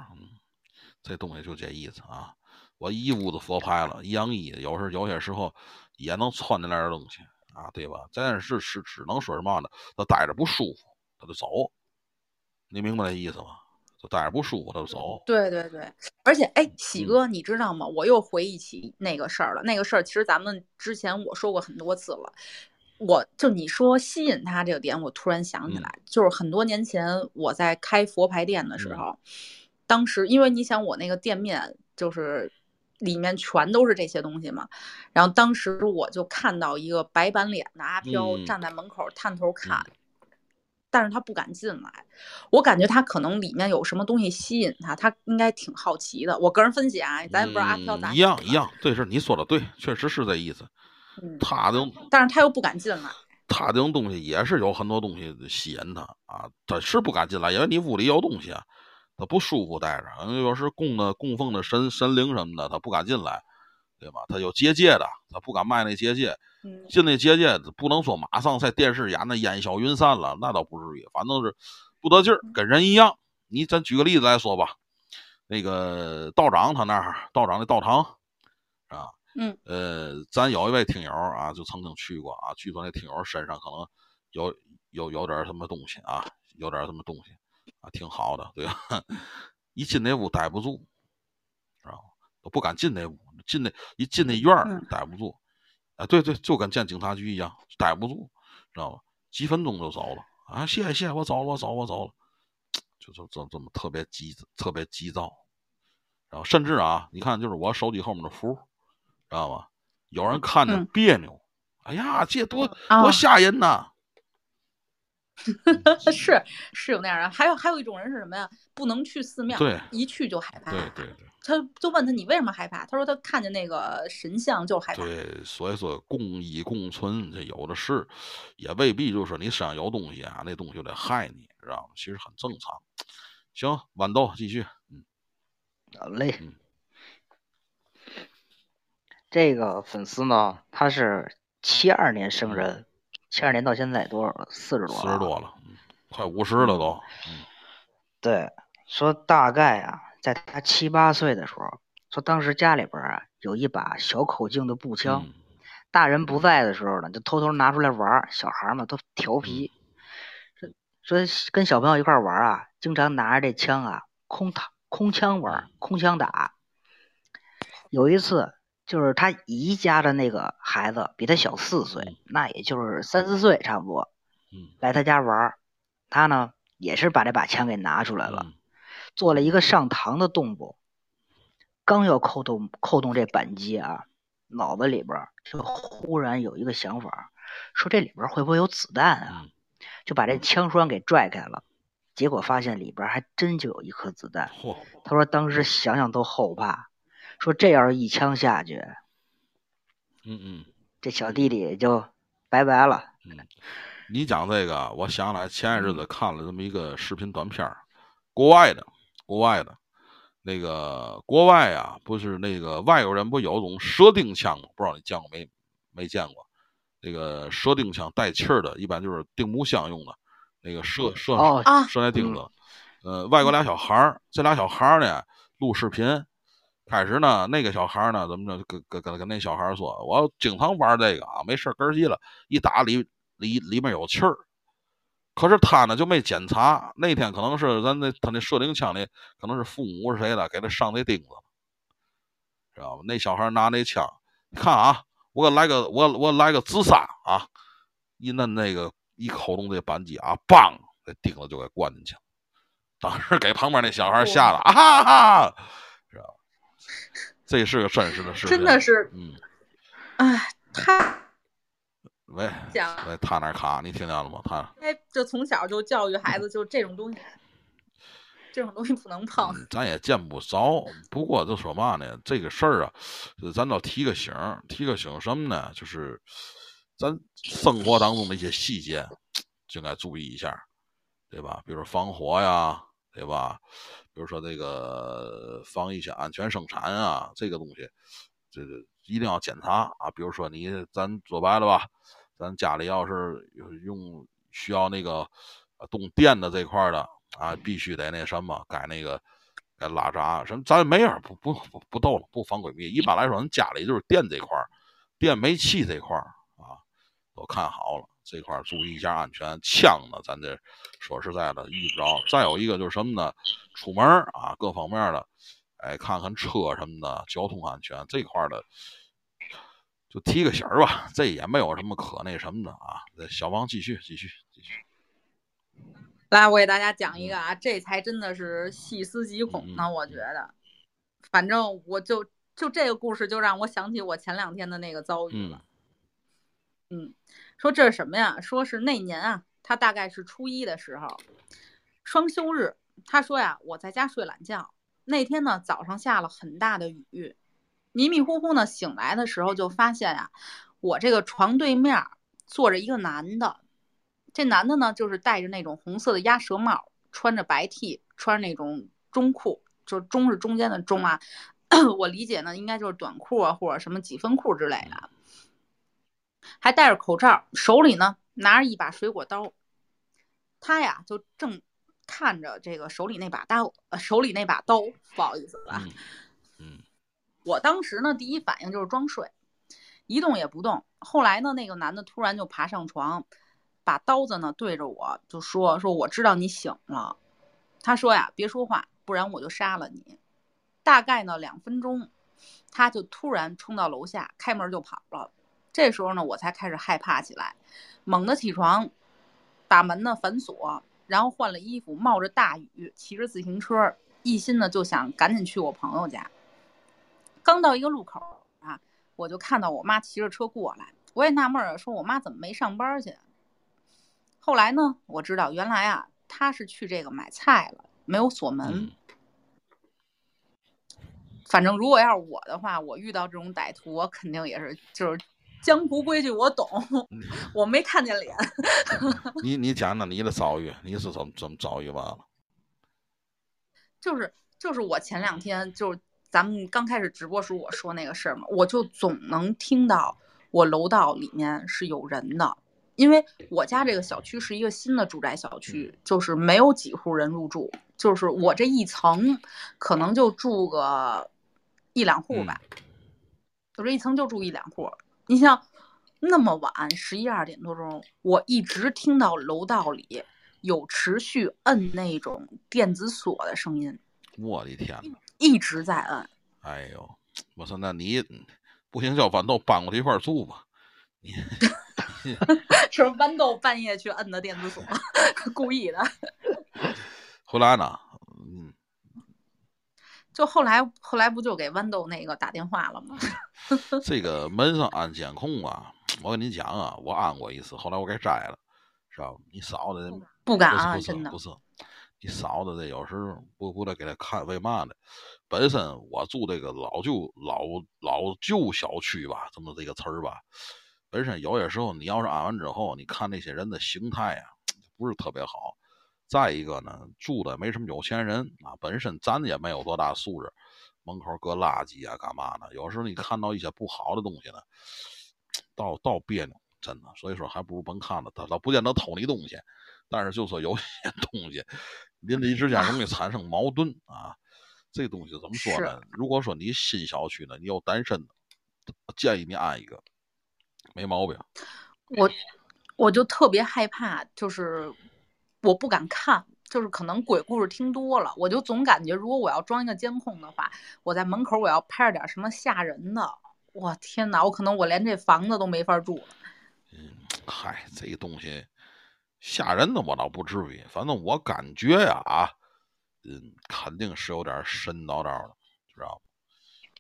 这东西就这意思啊。我一屋子佛牌了，一样一，有时有些时候也能窜进来点东西啊，对吧？但是是只能说什么呢？他待着不舒服，他就走，你明白那意思吗？就带着不舒服他就走。对对对，而且哎，喜嗯哥，你知道吗？我又回忆起那个事儿了。那个事儿其实咱们之前我说过很多次了。我就你说吸引他这个点，我突然想起嗯来，就是很多年前我在开佛牌店的时嗯候，当时因为你想我那个店面就是里面全都是这些东西嘛，然后当时我就看到一个白板脸的阿飘嗯站在门口探头看，但是他不敢进来，我感觉他可能里面有什么东西吸引他，他应该挺好奇的。我个人分析啊，咱也不知道阿飘咋嗯、一样一样，对，是你说的对，确实是这意思。嗯，他这种但是他又不敢进来。他这种东西也是有很多东西吸引他啊，他是不敢进来，因为你屋里有东西啊，他不舒服待着。嗯有时供的供奉的神神灵什么的，他不敢进来，对吧？他有结界的，他不敢迈那结界。嗯进那结界不能说马上在电视演那烟消云散了，那倒不至于，反正是不得劲儿，跟人一样。你咱举个例子来说吧，那个道长他那儿道长的道堂啊，嗯，呃，咱有一位听友啊，就曾经去过啊，据说那听友身上可能有有有点什么东西啊，有点什么东西啊，挺好的，对吧？一进那屋待不住，知道吗？都不敢进那屋，进那一进那院儿嗯待不住。啊，对对，就跟建警察局一样，待不住，知道吧？几分钟就走了啊！谢谢我走了，我走我走了，就就这这么特别急特别急躁，然后甚至啊，你看就是我手机后面的符，知道吗？有人看着嗯别扭，哎呀，这多啊多吓人呐！是是有那样人，还有还有一种人是什么呀？不能去寺庙，对一去就害怕。对对对他就问他你为什么害怕？他说他看见那个神像就害怕。对，所以说共依共存，这有的是，也未必就是你身上有东西啊，那东西就得害你，知道吗？其实很正常。行，豌豆继续，嗯好嘞嗯。这个粉丝呢，他是七二年生人，七二年到现在多少了？四十多了。四十多了，嗯快五十了都，嗯对，说大概啊，在他七八岁的时候，说当时家里边儿啊有一把小口径的步枪，嗯大人不在的时候呢，就偷偷拿出来玩儿。小孩儿嘛都调皮，说说跟小朋友一块儿玩儿啊，经常拿着这枪啊空打空枪玩儿，空枪打。有一次，就是他姨家的那个孩子比他小四岁，那也就是三四岁差不多，嗯来他家玩儿，他呢也是把这把枪给拿出来了。嗯做了一个上膛的动作，刚要扣动扣动这扳机啊，脑子里边儿就忽然有一个想法，说这里边儿会不会有子弹啊？嗯就把这枪栓给拽开了，结果发现里边儿还真就有一颗子弹。嚯，他说当时想想都后怕，说这要是一枪下去，嗯嗯这小弟弟也就拜拜了。嗯，你讲这个，我想起来前一阵子看了这么一个视频短片儿，国外的，国外的，那个国外啊，不是那个外国人不有种射钉枪吗？不知道你见过没？没见过。那个射钉枪带气儿的，一般就是钉木箱用的，那个射射射那钉子。呃，外国俩小孩儿，这俩小孩儿呢录视频，开始呢那个小孩呢怎么着，跟跟跟跟那小孩说，我经常玩这个啊，没事儿根儿急了，一打里里里面有气儿。可是他呢就没检查，那天可能是咱那他那射钉枪里可能是父母是谁的给他上那钉子了，知道吗？那小孩拿那枪，你看啊，我给来个我我来个自杀啊！一摁那个一扣动这扳机啊，梆，那钉子就给灌进去了。当时给旁边那小孩吓得啊哈哈，这是个真实的事情，真的是，嗯，哎，他喂，喂，他那儿卡，你听见了吗？他哎，就从小就教育孩子，就这种东西，这种东西不能碰。嗯咱也见不着。不过就说嘛呢，这个事儿啊，呃咱倒提个醒，提个醒什么呢？就是咱生活当中的一些细节，就应该注意一下，对吧？比如防火呀，对吧？比如说这个防一些安全生产啊，这个东西，这个一定要检查啊。比如说你咱说白了吧，咱家里要是用需要那个动电的这块的啊，必须得那什么，该那个该拉闸什么，咱没法不不不不逗了，不防闺蜜。一般来说，咱家里就是电这块，电煤气这块啊，都看好了。这块儿注意一下安全。枪呢，咱这说实在的遇不着。再有一个就是什么呢？出门儿啊，各方面的，哎，看看车什么的，交通安全这块儿的，就提个醒儿吧。这也没有什么可那什么的啊。这小王继续继续继续。来，我给大家讲一个啊，这才真的是细思极恐呢。我觉得，反正我就就这个故事，就让我想起我前两天的那个遭遇了。嗯，说这是什么呀？说是那年啊，他大概是初一的时候，双休日。他说呀，我在家睡懒觉。那天呢，早上下了很大的雨，迷迷糊糊呢醒来的时候，就发现呀，我这个床对面坐着一个男的。这男的呢，就是戴着那种红色的鸭舌帽，穿着白 T，穿那种中裤，就中是中间的中啊。我理解呢，应该就是短裤啊，或者什么几分裤之类的。还戴着口罩，手里呢拿着一把水果刀。他呀，就正。看着这个手里那把刀，呃，手里那把刀，不好意思啊。嗯，我当时呢，第一反应就是装睡，一动也不动。后来呢，那个男的突然就爬上床，把刀子呢对着我，就说：“说我知道你醒了。”他说呀：“别说话，不然我就杀了你。”大概呢两分钟，他就突然冲到楼下，开门就跑了。这时候呢，我才开始害怕起来，猛地起床，把门呢反锁。然后换了衣服，冒着大雨，骑着自行车，一心呢就想赶紧去我朋友家。刚到一个路口啊，我就看到我妈骑着车过来，我也纳闷儿，说我妈怎么没上班去？后来呢，我知道原来啊，她是去这个买菜了，没有锁门。反正如果要是我的话，我遇到这种歹徒，我肯定也是就是。江湖规矩我懂，我没看见脸。你你讲讲你的遭遇，你是怎么怎么遭遇完了？就是就是我前两天就是咱们刚开始直播时候我说那个事儿嘛，我就总能听到我楼道里面是有人的，因为我家这个小区是一个新的住宅小区，就是没有几户人入住，就是我这一层可能就住个一两户吧，我这一层就住一两户。你像那么晚十一二点多钟，我一直听到楼道里有持续摁那种电子锁的声音。我的天呐，一直在摁。哎呦，我说那你不行，叫豌豆搬过去一块住吧。你 是豌豆半夜去摁的电子锁，故意的。后来呢？嗯。就后来，后来不就给豌豆那个打电话了吗？这个门上安监控啊，我跟你讲啊，我安过一次，后来我给摘了，知道吧？你嫂子不敢啊，真的不是。你嫂子这有时候不不得给他看，为嘛呢？本身我住这个老旧老老旧小区吧，这么这个词儿吧，本身有些时候你要是安完之后，你看那些人的形态啊，不是特别好。再一个呢，住的没什么有钱人啊，本身咱也没有多大素质，门口搁垃圾啊，干嘛的？有时候你看到一些不好的东西呢，倒倒别扭，真的。所以说，还不如甭看了。他倒不见得偷你东西，但是就说有些东西邻里之间容易产生矛盾啊。这东西怎么说呢？如果说你新小区呢，你有单身的，建议你安一个，没毛病。我我就特别害怕，就是。我不敢看，就是可能鬼故事听多了，我就总感觉，如果我要装一个监控的话，我在门口我要拍着点什么吓人的，我天哪，我可能我连这房子都没法住了。嗯，嗨，这东西吓人的我倒不至于，反正我感觉呀啊，嗯，肯定是有点神叨叨的，知道吧？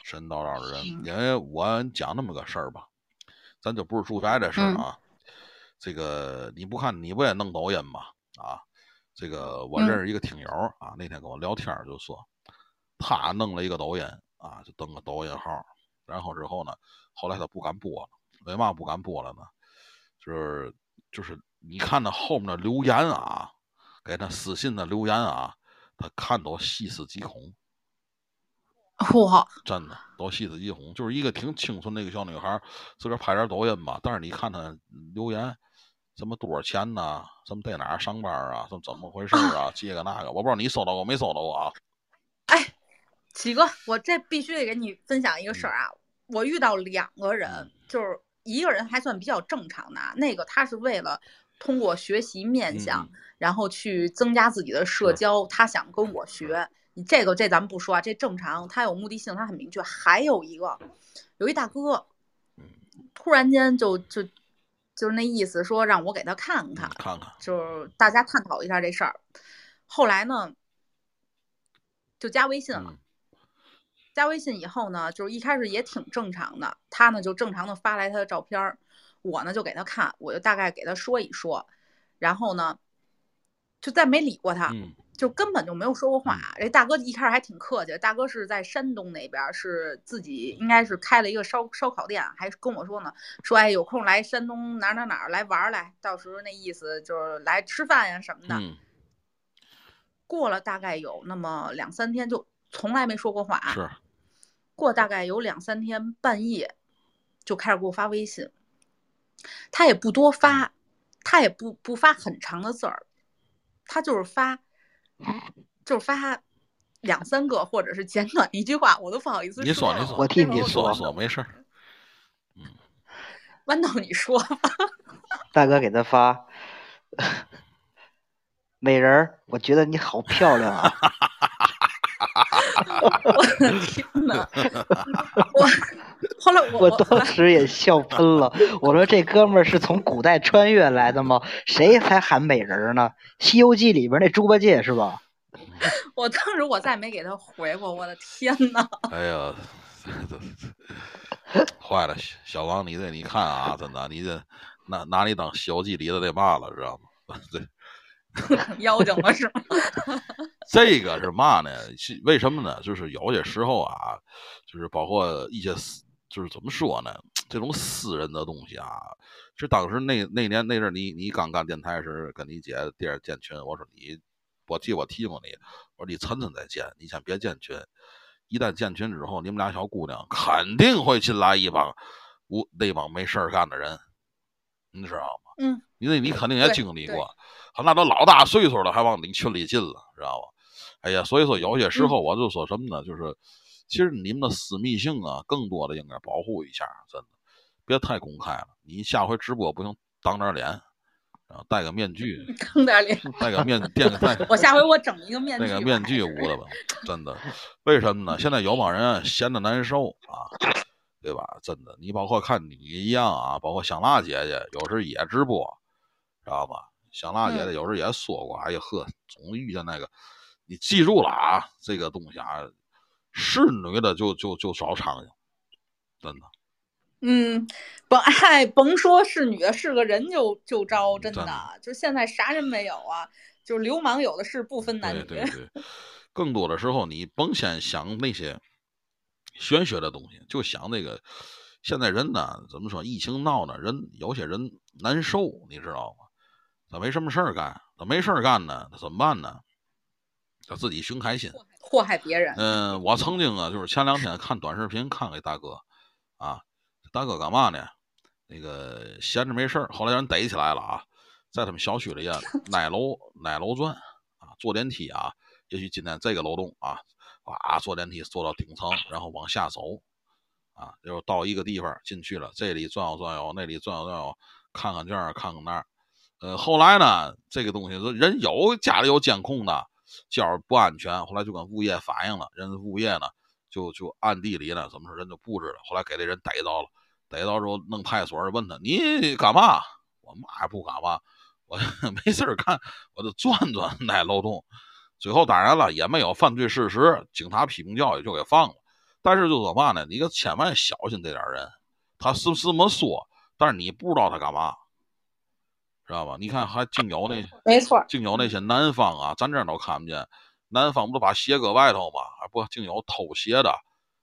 神叨叨的人，因为我讲那么个事儿吧，咱就不是住宅这事儿啊。这个你不看，你不也弄抖音吗？啊，这个我认识一个听友啊，那天跟我聊天就说，他弄了一个抖音啊，就登个抖音号，然后之后呢，后来他不敢播了，为嘛不敢播了呢？就是就是你看他后面的留言啊，给他私信的留言啊，他看都细思极恐。哇，真的都细思极恐，就是一个挺清纯的一个小女孩，自个儿拍点抖音吧，但是你看她留言。什么多少钱呢？什么在哪儿上班啊？怎怎么回事啊？这个那个，我不知道你收到过没收到过啊？哎，启哥，我这必须得给你分享一个事儿啊！我遇到两个人，就是一个人还算比较正常的啊，那个他是为了通过学习面相，嗯然后去增加自己的社是交，他想跟我学。你这个这咱们不说啊，这正常，他有目的性，他很明确。还有一个，有一大哥，突然间就就就是那意思，说让我给他看看嗯，看看，就是大家探讨一下这事儿。后来呢，就加微信了。嗯加微信以后呢，就是一开始也挺正常的，他呢就正常的发来他的照片儿，我呢就给他看，我就大概给他说一说，然后呢，就再没理过他，嗯就根本就没有说过话。这大哥一开始还挺客气，大哥是在山东那边儿，是自己应该是开了一个烧烧烤店，还跟我说呢，说哎有空来山东哪哪哪儿来玩儿来，到时候那意思就是来吃饭呀什么的。嗯，过了大概有那么两三天，就从来没说过话。是，过大概有两三天，半夜就开始给我发微信。他也不多发，他也不不发很长的字儿，他就是发，就是发两三个或者是简短一句话，我都不好意思你说你说我替你说说说没事儿，豌豆，你说吧。大哥给他发，美人儿，我觉得你好漂亮啊！我的天呐，我后来我当时也笑喷了。我说这哥们儿是从古代穿越来的吗？谁才喊美人儿呢？《西游记》里边那猪八戒是吧？我当时我再没给他回过，我的天呐！哎呀，坏了，小小王，你这你看啊，真的，你这拿拿你当《西游记》里的那嘛了，知道吗？这 妖精了是吗？这个是嘛呢？是为什么呢？就是有些时候啊，就是包括一些私，就是怎么说呢？这种私人的东西啊，是当时那那年那阵儿你你刚干电台时，跟你姐第二建群，我说你，我替我提过你，我说你抻抻再建，你先别建群。一旦建群之后，你们俩小姑娘肯定会进来一帮无那帮没事儿干的人，你知道吗？嗯，因为你肯定也经历过，那都老大岁数了，还往你群里进了，知道吧？哎呀，所以说有些时候我就说什么呢？就是其实你们的私密性啊，更多的应该保护一下，真的，别太公开了。你下回直播不行，挡点脸，然后戴个面具，坑点脸。戴个面垫个 戴我下回我整一个面具吧。那个面具捂了吧，真的。为什么呢？现在有帮人啊闲的难受啊，对吧？真的，你包括看你一样啊，包括香辣姐姐有时也直播，知道吧？香辣姐的有时候也说过，哎呀呵，总遇见那个，你记住了啊，这个东西啊，是女的就就就找苍蝇，真的。嗯，甭哎，甭说是女的，是个人就就招，真真的，就现在啥人没有啊，就是流氓有的是，不分男女。对对对，更多的时候你甭先想那些玄学的东西，就想那个现在人呢，怎么说？疫情闹呢，人有些人难受，你知道吗？他没什么事儿干，他没事儿干呢，他怎么办呢？他自己寻开心。祸害别人。嗯，我曾经啊，就是前两天看短视频，看给大哥啊，大哥干嘛呢？那个闲着没事儿，后来让人逮起来了啊，在他们小区里啊，挨楼挨楼转啊，坐电梯啊，也许今天这个楼栋啊，哇，坐电梯坐到顶层，然后往下走啊，就到一个地方进去了，这里转悠转悠，那里转悠转悠，看看这儿，看看那儿。呃，后来呢，这个东西人有家里有监控的，觉着不安全，后来就跟物业反映了，人物业呢就就暗地里呢怎么说人就布置了，后来给这人逮到了，逮到之后弄派出所问他你干嘛？我嘛也不干嘛，我 没事儿干，我就转转那漏洞。最后当然了也没有犯罪事实，警察批评教育就给放了。但是就说嘛呢，你可千万小心这点人，他是是这么说，但是你不知道他干嘛。知道吧？你看，还净有那没错儿，净有那些南方啊，咱这儿都看不见。南方不都把鞋搁外头吗？还不净有偷鞋的，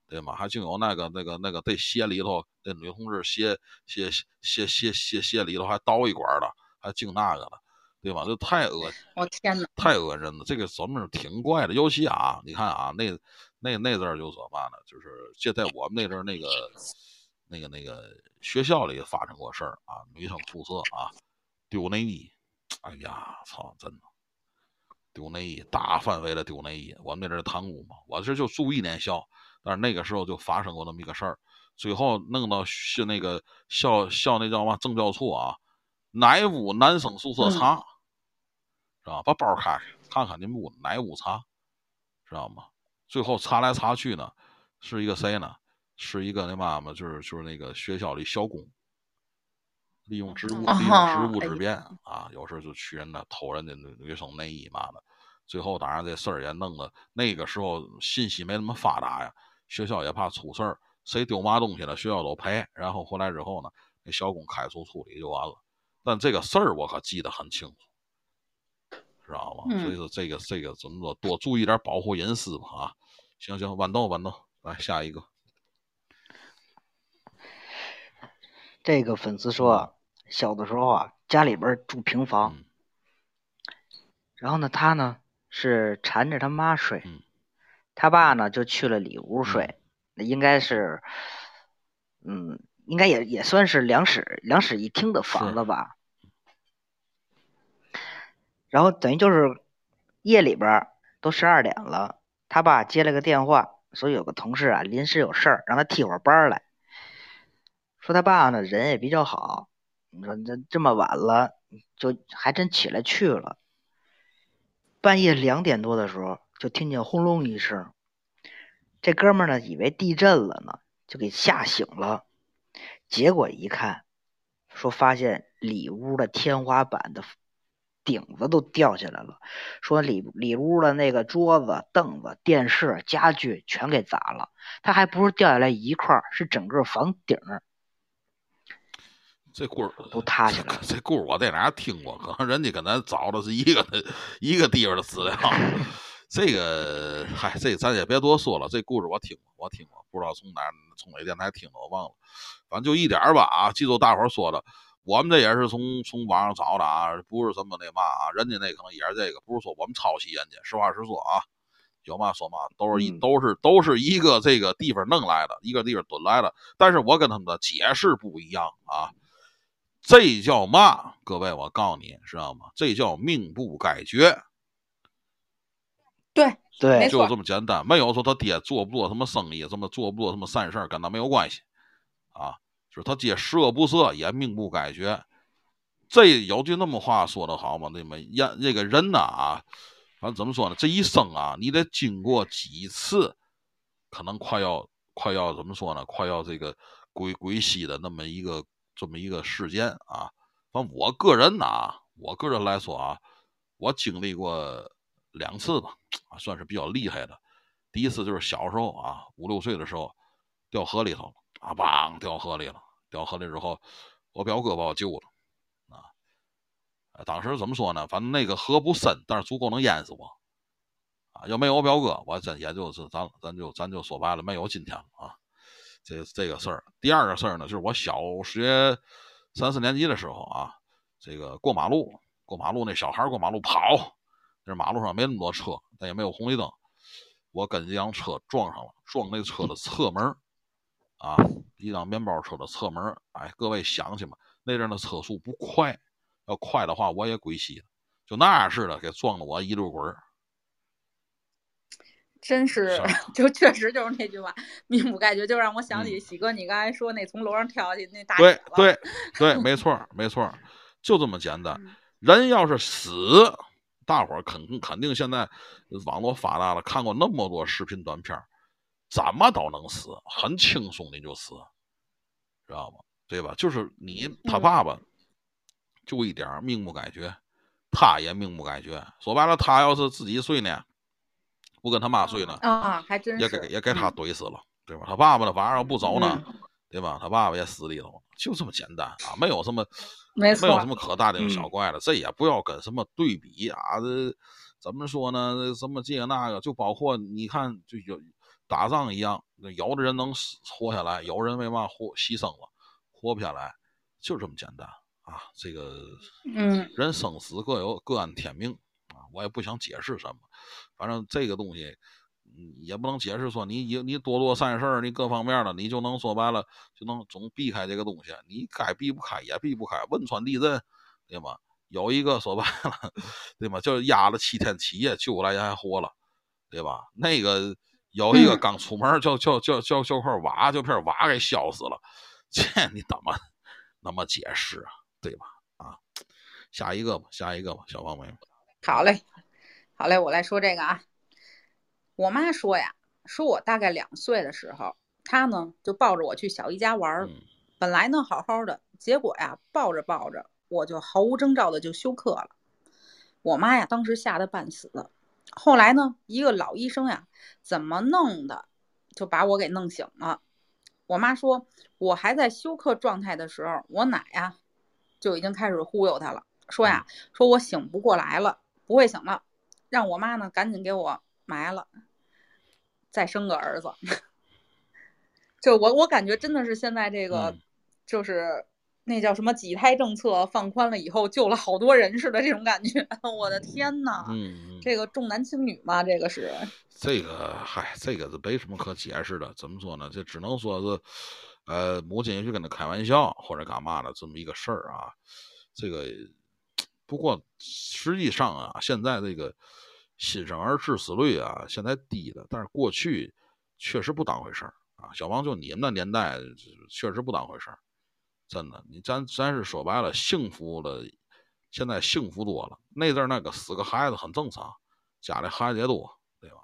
对吗？还净有那个那个那个这鞋里头，那女同志鞋鞋鞋鞋鞋鞋里头还倒一管的，还净那个的，对吧？这太恶我天哪！太恶心了，这个怎么说挺怪的。尤其啊，你看啊，那那那阵儿就说嘛呢，就是这在我们那阵儿那个那个那个学校里发生过事儿啊，女生宿舍啊丢内衣，哎呀，操，真的丢内衣，大范围的丢内衣。我们那阵儿塘沽嘛，我这就住一年校，但是那个时候就发生过那么一个事儿，最后弄到是那个校校那叫嘛政教处啊，哪屋男生宿舍查，知道吧？把包开开，看看你们屋哪屋查，知道吗？最后查来查去呢，是一个谁呢？是一个那嘛嘛，就是就是那个学校里校工，利用职务利用职务之便啊，有时候就去人那偷人家女女生内衣嘛的。最后当然这事儿也弄得那个时候信息没那么发达呀，学校也怕出事儿，谁丢嘛东西了学校都赔。然后回来之后呢，那校工开除处理就完了。但这个事儿我可记得很清楚，知道吗？所以说这个这个怎么说，多注意点保护隐私吧啊！行行，豌豆豌豆，来下一个。这个粉丝说，小的时候啊，家里边住平房，然后呢，他呢是缠着他妈睡，他爸呢就去了里屋睡，那应该是，嗯，应该也也算是两室两室一厅的房子吧。然后等于就是夜里边都十二点了，他爸接了个电话，说有个同事啊临时有事儿，让他替会儿班来。说他爸呢人也比较好，你说这这么晚了，就还真起来去了。半夜两点多的时候，就听见轰隆一声，这哥们儿呢以为地震了呢，就给吓醒了。结果一看，说发现里屋的天花板的顶子都掉下来了，说里里屋的那个桌子、凳子、电视、家具全给砸了。他还不是掉下来一块儿，是整个房顶。这故事都塌下来。这故事我在哪听过？可能人家跟咱找的是一个一个地方的资料。这个，嗨，这咱也别多说了。这故事我听过，我听过，不知道从哪从哪电台听的，我忘了。反正就一点吧啊！记住大伙儿说的，我们这也是从从网上找的啊，不是什么那嘛啊。人家那可能也是这个，不是说我们抄袭人家。实话实说啊，有嘛说嘛，都是一都是都是一个这个地方弄来的，一个地方蹲来的。但是我跟他们的解释不一样啊。这叫嘛？各位，我告诉你，知道吗？这叫命不该绝。对对，就这么简单。没有说他爹做不做什么生意，怎么做不做什么善事跟他没有关系啊。就是他爹十恶不赦，也命不该绝。这有句那么话说的好吗？那么人这个人呐啊，反正怎么说呢？这一生啊，你得经过几次，可能快要快要怎么说呢？快要这个归归西的那么一个。这么一个事件啊，反正我个人呐，我个人来说啊，我经历过两次吧，算是比较厉害的。第一次就是小时候啊，五六岁的时候掉河里头了，啊，梆掉河里了。掉河里之后，我表哥把我救了，啊，当时怎么说呢？反正那个河不深，但是足够能淹死我，啊，要没有我表哥，我真也就是咱咱就咱就说白了，没有今天了啊。这这个事儿，第二个事儿呢，就是我小学三四年级的时候啊，这个过马路，过马路那小孩过马路跑，那马路上没那么多车，但也没有红绿灯，我跟一辆车撞上了，撞那车的侧门啊，一辆面包车的侧门哎，各位想去嘛，那阵的车速不快，要快的话我也归西了，就那样似的给撞的我一溜滚儿。真是，就确实就是那句话，命不该绝，就让我想起喜哥你刚才说那从楼上跳下去那大对对 对，没错没错，就这么简单。人要是死，大伙儿肯肯定现在网络发达了，看过那么多视频短片，怎么都能死，很轻松的就死，知道吗？对吧？就是你他爸爸就一点命不该绝，他也命不该绝。说白了，他要是自己睡呢？不跟他妈睡呢啊，还真也给也给他怼死了，对吧？他爸爸呢，晚上不走呢，对吧？他爸爸也死里头，就这么简单啊，没有什么，没有什么可大惊小怪的。这也不要跟什么对比啊，这怎么说呢？什么这个那个，就包括你看，就有打仗一样，有的人能活下来，有人为嘛活牺牲了，活不下来，就这么简单啊。这个，嗯，人生死各有各安天命啊，我也不想解释什么。反正这个东西，嗯，也不能解释说你你你多做善事儿，你各方面的你就能说白了就能总避开这个东西。你该避不开也避不开。汶川地震，对吗？有一个说白了，对吗？就是压了七天七夜救过来人还活了，对吧？那个有一个嗯刚出门就就就就就块瓦就片瓦给削死了，这你怎么那么解释啊？对吧？啊，下一个吧，下一个吧，小胖妹妹。好嘞，好嘞，我来说这个啊。我妈说呀，说我大概两岁的时候，她呢就抱着我去小姨家玩本来呢好好的，结果呀抱着抱着，我就毫无征兆的就休克了。我妈呀当时吓得半死。后来呢，一个老医生呀，怎么弄的，就把我给弄醒了。我妈说，我还在休克状态的时候，我奶呀就已经开始忽悠她了，说呀，说我醒不过来了，不会醒了，让我妈呢赶紧给我埋了，再生个儿子。就我我感觉真的是现在这个，嗯就是那叫什么几胎政策放宽了以后，救了好多人似的这种感觉。我的天呐，嗯，嗯这个重男轻女嘛，这个是。这个，嗨，这个是没什么可解释的。怎么说呢？这只能说是，呃，母亲也许跟他开玩笑或者干嘛的这么一个事儿啊。这个，不过实际上啊，现在这个新生儿致死率啊，现在低的，但是过去确实不当回事儿啊。小王，就你们那年代，确实不当回事儿，真的。你咱咱是说白了，幸福了，现在幸福多了。那阵儿那个死个孩子很正常，家里孩子也多，对吧？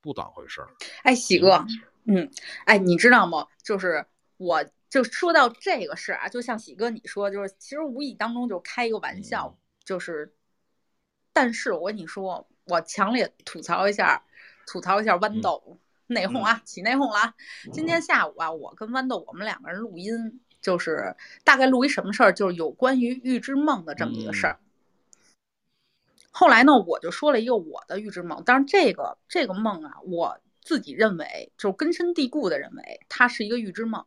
不当回事儿。哎，喜哥，嗯，哎，你知道吗？就是我就说到这个事儿啊，就像喜哥你说，就是其实无意当中就开一个玩笑，就是，但是我跟你说，我强烈吐槽一下，吐槽一下豌豆、内讧啊，起内讧了啊。今天下午啊，我跟豌豆我们两个人录音，就是大概录一什么事儿，就是有关于预知梦的这么一个事儿。后来呢，我就说了一个我的预知梦，当然这个这个梦啊，我自己认为就根深蒂固的认为它是一个预知梦，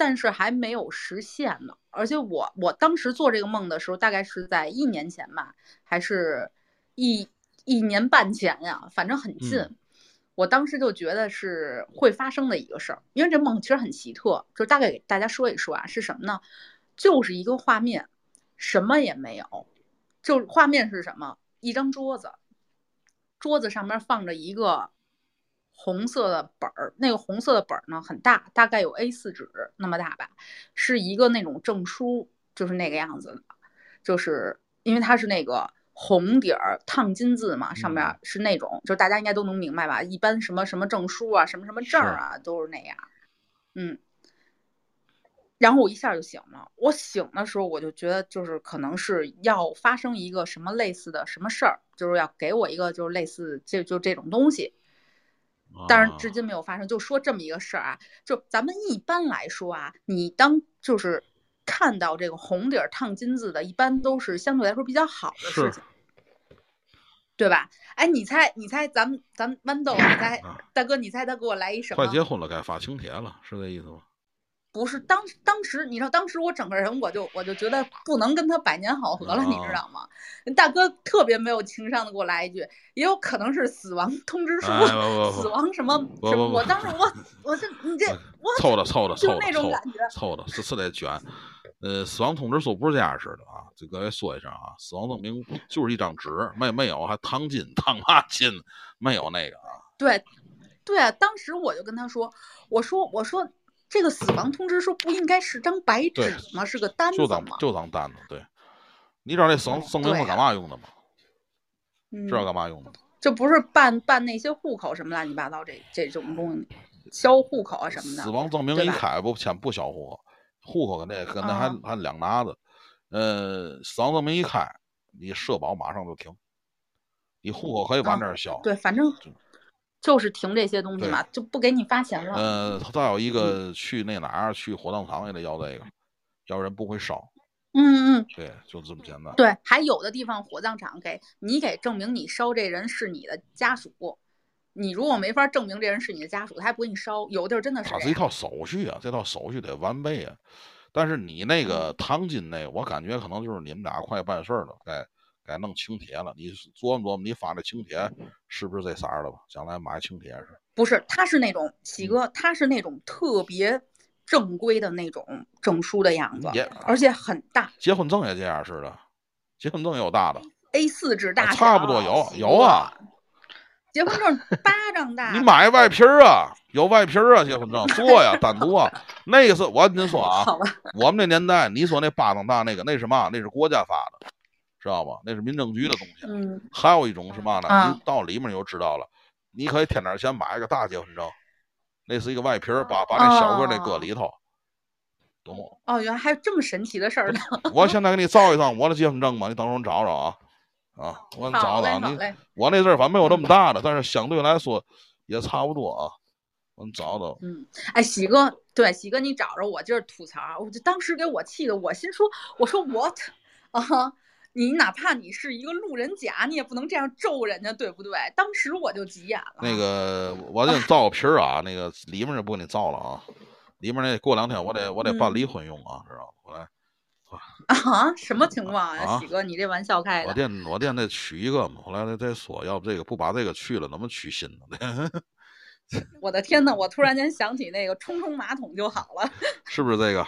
但是还没有实现呢。而且我我当时做这个梦的时候，大概是在一年前吧，还是一一年半前呀，反正很近。嗯我当时就觉得是会发生的一个事儿，因为这梦其实很奇特，就大概给大家说一说啊，是什么呢？就是一个画面，什么也没有，就画面是什么？一张桌子，桌子上面放着一个红色的本儿，那个红色的本儿呢很大，大概有 A 四纸那么大吧，是一个那种证书，就是那个样子的，就是因为它是那个红底儿烫金字嘛，上面是那种，就大家应该都能明白吧？一般什么什么证书啊，什么什么证儿啊，都是那样，嗯。然后我一下就醒了。我醒的时候，我就觉得就是可能是要发生一个什么类似的什么事儿，就是要给我一个就是类似就就这种东西。但是至今没有发生。就说这么一个事儿啊，就咱们一般来说啊，你当就是看到这个红底儿烫金字的，一般都是相对来说比较好的事情，对吧？哎，你猜，你猜，咱们咱们豌豆，你猜啊，大哥，你猜他给我来一什么？快结婚了，该发请帖了，是这意思吗？不是当当时，你知道当时我整个人我就我就觉得不能跟他百年好合了，你知道吗？大哥特别没有情商的给我来一句，也有可能是死亡通知书，死亡什么什么。我当时我我这你这我凑的凑的凑的凑种感觉，凑的，是是得卷。呃，死亡通知书不是这样式的啊，就各位说一声啊，死亡证明就是一张纸，没没有还烫金烫嘛金，没有那个啊。对对啊，当时我就跟他说，我说我说这个死亡通知书不应该是张白纸吗？是个单子吗？就当单子，对。你知道那死亡证明是干嘛用的吗？嗯知道干嘛用的？这不是办办那些户口什么乱七八糟这这种东西，销户口啊什么的。死亡证明一开不签不销户口，户口跟那跟那还、哦还两拿子。呃，死亡证明一开，你社保马上就停，你户口可以往这儿销。哦对，反正就是停这些东西嘛，就不给你发钱了。呃，再有一个去那哪儿去火葬场也得要这个，要不然不会烧。嗯嗯，对，就这么简单。对，还有的地方火葬场给你给证明你烧这人是你的家属，你如果没法证明这人是你的家属，他还不给你烧。有的地儿真的是这样。它是一套手续啊，这套手续得完备啊。但是你那嗯个唐金那个，我感觉可能就是你们俩快办事儿了，该该弄请帖了。你琢磨琢磨，你发那请帖是不是这色儿的吧？将来买请帖是。不是，他是那种喜嗯哥，他是那种特别正规的那种证书的样子也，而且很大结婚证也这样似的，结婚证也有大的。，A 四纸大小，差不多有有啊。结婚证巴掌大，你买外皮儿啊，有外皮儿啊，结婚证做呀，单独啊。那个是我跟您说啊，我们那年代，你说那巴掌大那个，那是嘛？那是国家发的，知道吧？那是民政局的东西。嗯，还有一种是嘛呢？啊你到里面你就知道了，你可以添点钱买一个大结婚证，那是一个外皮儿，把把那小个儿那搁里头，懂吗？哦，原来还有这么神奇的事儿呢。我现在给你照一张我的结婚证吧，你等会儿你找找啊啊，我给你找找你。我那阵儿反正没有那么大的，但是相对来说也差不多啊。我给你找找，嗯，哎，喜哥，对，喜哥，你找着我就是吐槽，我就当时给我气的，我心说，我说 what 啊，你哪怕你是一个路人甲，你也不能这样咒人家，对不对？当时我就急眼了。那个我给你 造个皮儿啊，那个里面就不给你造了啊，里面那过两天我得我得办嗯离婚用啊，知道吧？我来，啊，什么情况，啊喜哥，你这玩笑开的我的。店我店得取一个嘛，后来再再说，要不这个不把这个去了，怎么取新的？我的天呐，我突然间想起那个冲冲马桶就好了。是不是这个？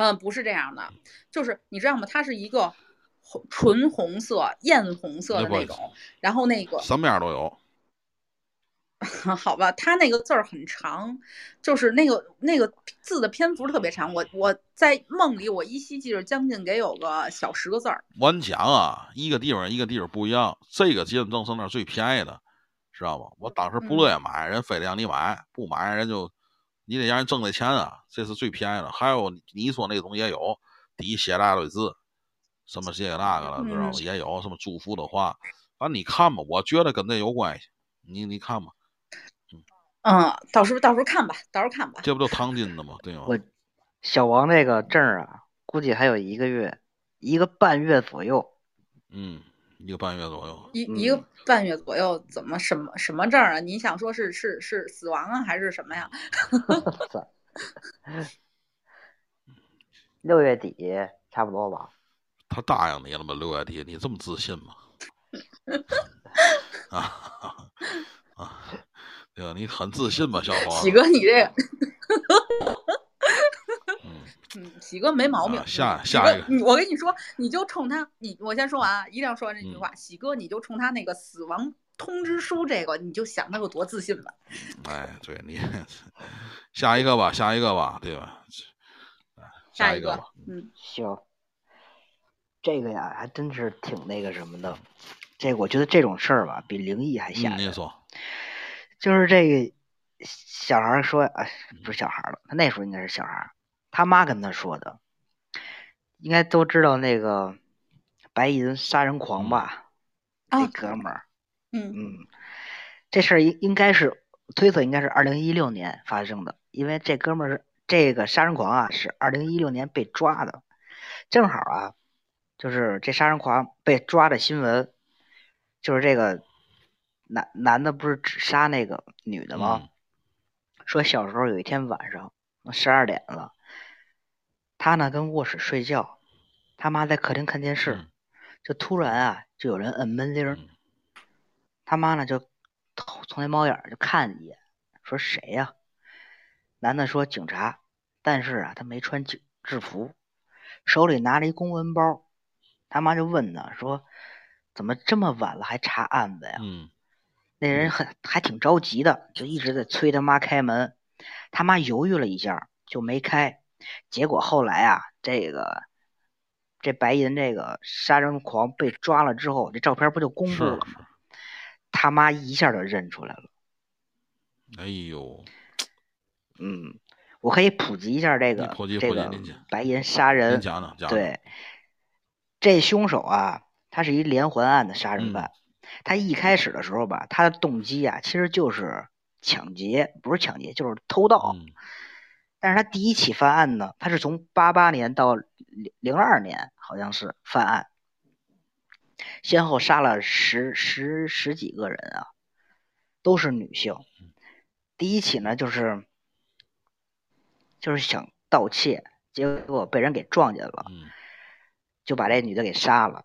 嗯，不是这样的，就是你知道吗？它是一个红纯红色、艳红色的那种，然后那个什么样都有。好吧，它那个字儿很长，就是那个那个字的篇幅特别长。我我在梦里，我依稀记着将近给有个小十个字儿。我跟你讲啊，一个地方一个地方不一样，这个结婚证是那儿最便宜的，知道吗？我当时不乐意买，人非得让你买，不买人就你得让人挣这钱啊，这是最便宜的。还有你说那种也有，底下写大堆字，什么这个那个了，知道也有什么祝福的话，反正你看吧，我觉得跟这有关系。你你看吧，嗯，到时候到时候看吧，到时候看吧。这不就唐金的吗？对吗？我小王这个证啊，估计还有一个月，一个半月左右。嗯，一个半月左右。一一个嗯半月左右，怎么什么什么证儿啊？你想说是是是死亡啊，还是什么呀？六月底差不多吧。他答应你了吗？六月底，你这么自信吗？啊啊，对吧？你很自信吧，小黄？喜哥，你这个，嗯，嗯，喜哥没毛病。啊下下一个我跟你说，你就冲他，你我先说完啊，一定要说完这句嗯话。喜哥，你就冲他那个死亡通知书这个，你就想他有多自信吧。哎，对你 下一个吧，下一个吧，对吧？哎下一个吧，，嗯，行，这个呀还真是挺那个什么的。这个我觉得这种事儿吧，比灵异还吓人。说，就是这个小孩儿说，哎，不是小孩儿了，他那时候应该是小孩儿，他妈跟他说的。应该都知道那个白银杀人狂吧？啊那哥们儿，嗯嗯，这事儿应应该是推测应该是二零一六年发生的，因为这哥们儿是这个杀人狂啊，是二零一六年被抓的，正好啊，就是这杀人狂被抓的新闻，就是这个男男的不是只杀那个女的吗？嗯说小时候有一天晚上十二点了，他呢跟卧室睡觉，他妈在客厅看电视，嗯就突然啊就有人摁门铃他妈呢就头从那猫眼儿就看一眼，说谁呀、男的说警察，但是啊他没穿警制服，手里拿着一公文包，他妈就问他说怎么这么晚了还查案子呀？嗯那人很还挺着急的，就一直在催他妈开门。他妈犹豫了一下，就没开。结果后来啊，这个这白银这个杀人狂被抓了之后，这照片不就公布了吗？他妈一下就认出来了。哎呦，嗯，我可以普及一下这个这个白银杀人对，这凶手啊，他是一连环案的杀人嗯犯。他一开始的时候吧，他的动机啊，其实就是抢劫，不是抢劫，就是偷盗。嗯但是他第一起犯案呢，他是从八八年到零零二年，好像是犯案，先后杀了十十十几个人啊，都是女性。第一起呢，就是就是想盗窃，结果被人给撞见了，嗯就把这女的给杀了。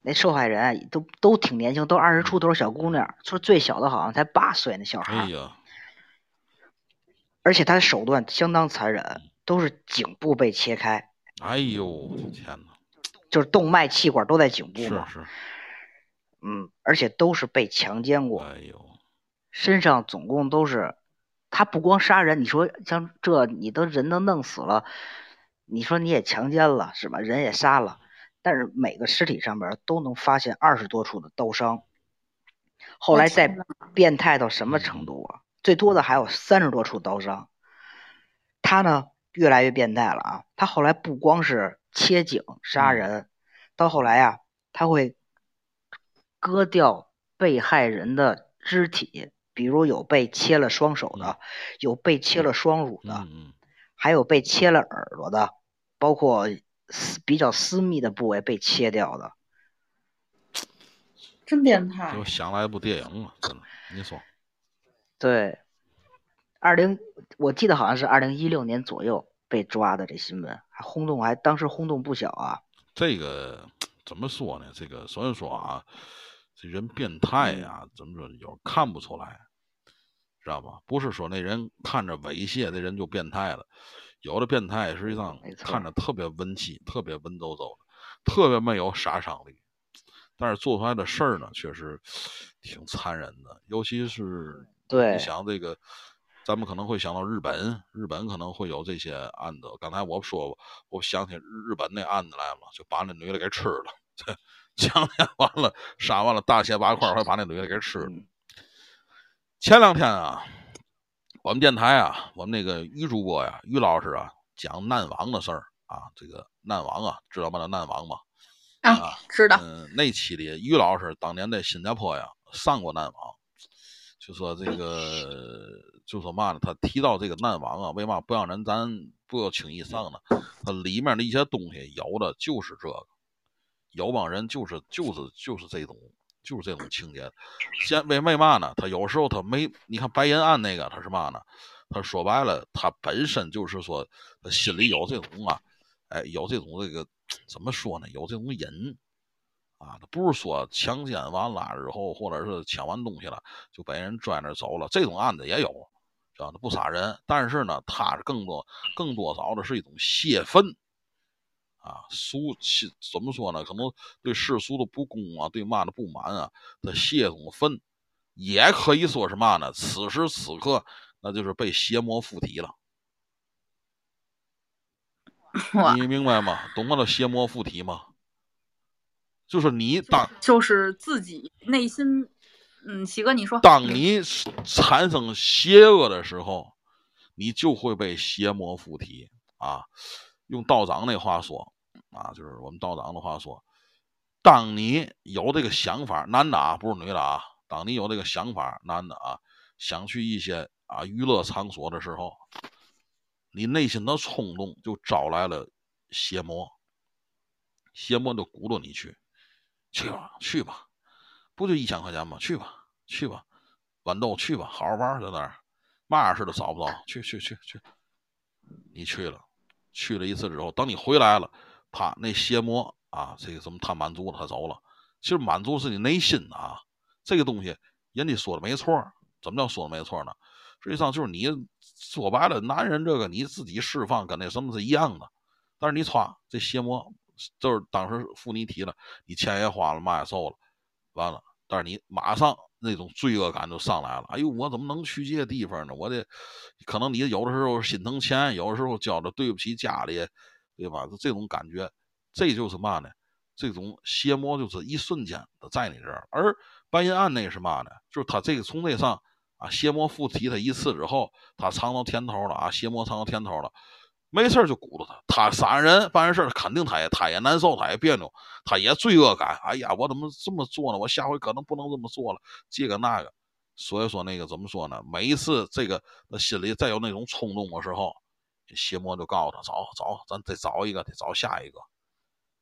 那受害人啊，都都挺年轻，都二十出头小姑娘，说最小的好像才八岁那小孩。哎呀，而且他的手段相当残忍，都是颈部被切开，哎呦，我的天哪，就是动脉气管都在颈部是嘛。是，嗯，而且都是被强奸过，哎呦，身上总共都是，他不光杀人，你说像这你都人都弄死了，你说你也强奸了是吧？人也杀了，但是每个尸体上边都能发现二十多处的刀伤。后来再变态到什么程度啊？最多的还有三十多处刀伤。他呢越来越变态了啊！他后来不光是切颈杀嗯人，到后来啊，他会割掉被害人的肢体，比如有被切了双手的，有被切了双乳的，还有被切了耳朵的，包括私比较私密的部位被切掉的。真变态就。想来一部电影了，真的，你说，对，二零我记得好像是二零一六年左右被抓的这新闻，还轰动，还当时轰动不小啊。这个怎么说呢？这个所以说啊，这人变态嗯呀、怎么说？有看不出来，知道吧？不是说那人看着猥亵，那人就变态了。有的变态实际上看着特别文气，特别文绉绉的，特别没有杀伤力，但是做出来的事儿呢，确实挺残忍的。尤其是对你想这个，咱们可能会想到日本，日本可能会有这些案子。刚才我说过，我想起日日本那案子来了，就把那女的给吃了，强奸完了，杀完了，大卸八块，还把那女的给吃了。嗯前两天啊，我们电台啊，我们那个于主播呀，于老师啊，讲难王的事儿啊，这个难王啊，知道吗？那难王吗？啊，知道。嗯，那期里于老师当年在新加坡呀上过难王，就说这个就说嘛呢，他提到这个难王啊，为嘛不让人咱不要轻易上呢？它里面的一些东西有的就是这个，有帮人就是就是就是这种就是这种情节。先为为嘛呢？他有时候他没，你看白银案那个他是嘛呢？他说白了，他本身就是说他心里有这种啊，哎，有这种这个怎么说呢？有这种瘾啊，他不是说强奸完了之后，或者是抢完东西了就被人拽那走了，这种案子也有，知道他不杀人，但是呢，他是更多更多少的是一种泄愤。啊，俗气怎么说呢？可能对世俗的不公啊，对嘛的不满啊，他泄这种愤，也可以说是嘛呢？此时此刻，那就是被邪魔附体了。你明白吗？懂我的邪魔附体吗？就是你当就是自己内心，嗯，喜哥你说，当你产生邪恶的时候，你就会被邪魔附体啊。用道长那话说啊，就是我们道长的话说，当你有这个想法，男的啊，不是女的啊，当你有这个想法，男的啊，想去一些啊娱乐场所的时候，你内心的冲动就招来了邪魔，邪魔就鼓捣你去，去吧，去吧，不就一千块钱吗？去吧，去吧，豌豆去吧，好好玩儿在那儿，嘛样事都找不着，去去去去，你去了，去了一次之后，等你回来了，啪，那邪魔啊，这个什么他满足了，他走了。其实满足是你内心的啊，这个东西人家说的没错，怎么叫说的没错呢？实际上就是你说白了，男人这个你自己释放跟那什么是一样的，但是你歘，这邪魔就是当时附你体了，你钱也花了，嘛也受了，完了，但是你马上那种罪恶感就上来了。哎呦，我怎么能去这地方呢？我得可能你有的时候心疼钱，有的时候觉得对不起家里，对吧？就这种感觉，这就是嘛呢？这种邪魔就是一瞬间的在你这儿，而白银案那是嘛呢？就是他这个从这上啊，邪魔附体他一次之后，他尝到甜头了啊，邪魔尝到甜头了。没事儿就鼓捣他，他杀人办完事儿，肯定他也他也难受，他也别扭，他也罪恶感。哎呀，我怎么这么做呢？我下回可能不能这么做了，这个那个。所以说那个怎么说呢？每一次这个他心里再有那种冲动的时候，邪魔就告诉他找找，咱得找一个，得找下一个。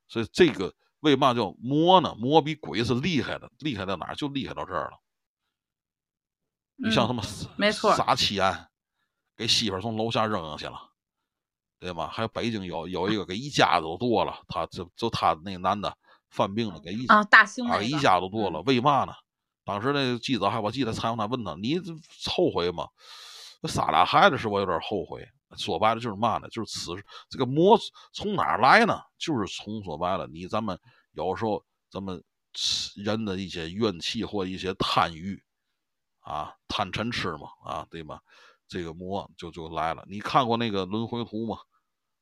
所以这个为嘛叫魔呢？魔比鬼是厉害的，厉害在哪儿？就厉害到这儿了。你像什么嗯没错杀妻案，给媳妇儿从楼下扔上去了。对吧？还有北京有有一个给一家子都剁了，他就就他那个男的犯病了，给一啊，大兴啊一家都剁了，为嘛呢？当时那个记者还我记得采访他问他，你后悔吗？这仨俩孩子是我有点后悔。说白了就是嘛呢？就是此这个魔从哪儿来呢？就是从说白了，你咱们有时候咱们人的一些怨气或一些贪欲啊，贪嗔痴嘛，啊，对吧？这个魔就就来了。你看过那个轮回图吗？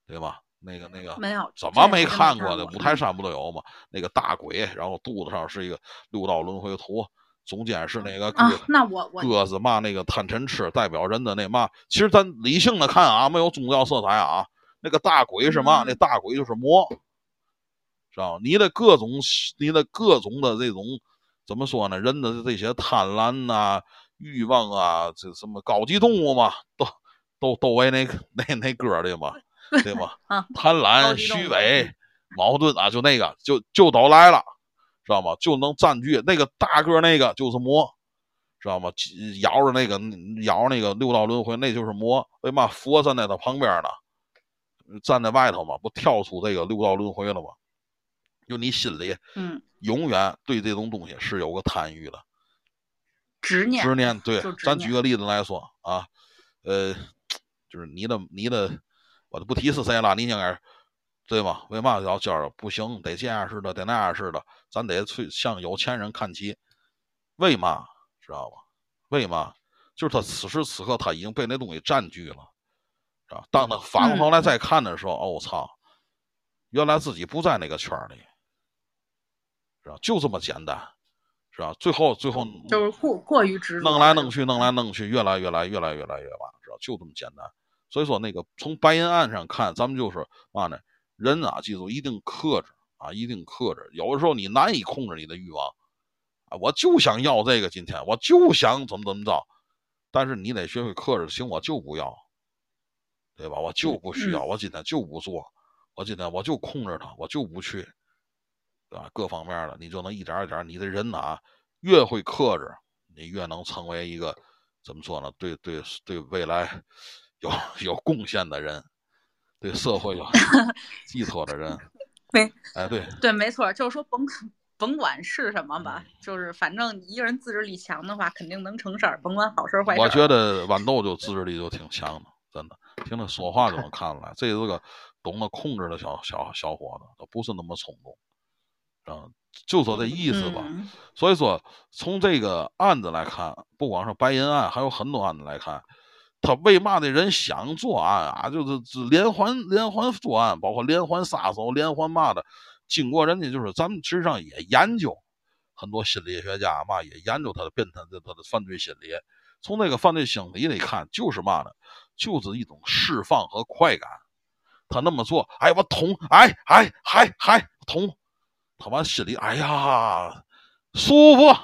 对吧？那个那个没有，怎么没看看过的？五台山不都有吗？那个大鬼，然后肚子上是一个六道轮回图，中间是那个啊，那我我鸽子嘛，那个贪嗔痴代表人的那嘛。其实咱理性的看啊，没有宗教色彩啊。那个大鬼是嘛？那大鬼就是魔，知道你的各种你的各种的这种怎么说呢？人的这些贪婪呐、欲望啊，这什么高级动物嘛，都都都为那 那那歌的嘛。对吧？贪婪、虚伪、矛盾啊，就那个，就就都来了，知道吗？就能占据那个大个那个就是魔，知道吗？咬着那个咬那个六道轮回，那就是魔。为嘛佛站在他旁边呢？站在外头嘛，不跳出这个六道轮回了吗？就你心里，嗯，永远对这种东西是有个贪欲的，执念，执念。对，咱举个例子来说啊，呃，就是你的你的。我就不提是谁了，你应该对吧？为嘛要今儿不行？得这样似的，得那样似的，咱得去向有钱人看齐。为嘛知道吧？为嘛？就是他此时此刻他已经被那东西占据了，是吧？当他反过头来再看的时候，哦，我操！原来自己不在那个圈里，是吧？就这么简单，是吧？最后最后就是过过于执着，弄来弄去，弄来弄去，越来越来越来越来越晚，知道？就这么简单。所以说，那个从白银案上看，咱们就是嘛呢？人啊，记住一定克制啊，一定克制。有的时候你难以控制你的欲望啊，我就想要这个，今天我就想怎么怎么着，但是你得学会克制。行，我就不要，对吧？我就不需要，我今天就不做，我今天我就控制它，我就不去，对吧？各方面的，你就能一点一点，你的人呐，越会克制，你越能成为一个怎么说呢？对对对，未来。有有贡献的人，对社会有 寄托的人，对，哎，对对，没错，就是说甭甭管是什么吧，就是反正一个人自制力强的话，肯定能成事儿，甭管好事坏事。我觉得豌豆就自制力就挺强的，真的，听他说话就能看出来，这是个懂得控制的小小小伙子，他不是那么冲动，嗯，就说这意思吧。所以说，从这个案子来看，不光是白银案，还有很多案子来看。他为嘛的人想作案啊？就是连环连环作案，包括连环杀手、连环嘛的。经过人家就是咱们实际上也研究，很多心理学家嘛也研究他的变态的他的犯罪心理。从那个犯罪心理里看，就是嘛呢？就是一种释放和快感。他那么做，哎，我捅，哎哎哎哎捅，他完心里，哎呀，舒服，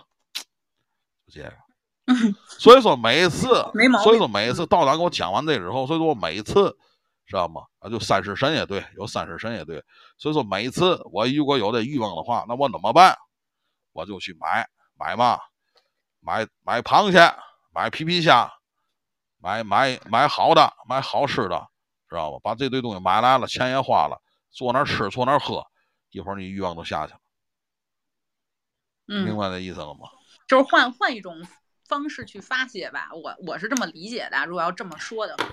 就这个。所以说每次，所以说每次道长给我讲完这之后，所以说我每次知道吗？啊，就三尸神也对，有三尸神也对。所以说每次我如果有这欲望的话，那我怎么办？我就去买买嘛，买买螃蟹，买皮皮虾，买买买好的，买好吃的，知道吗？把这堆东西买来了，钱也花了，坐那吃，坐那喝，一会儿你欲望都下去了。明白这意思了吗？就是换换一种。方式去发泄吧，我我是这么理解的。如果要这么说的话，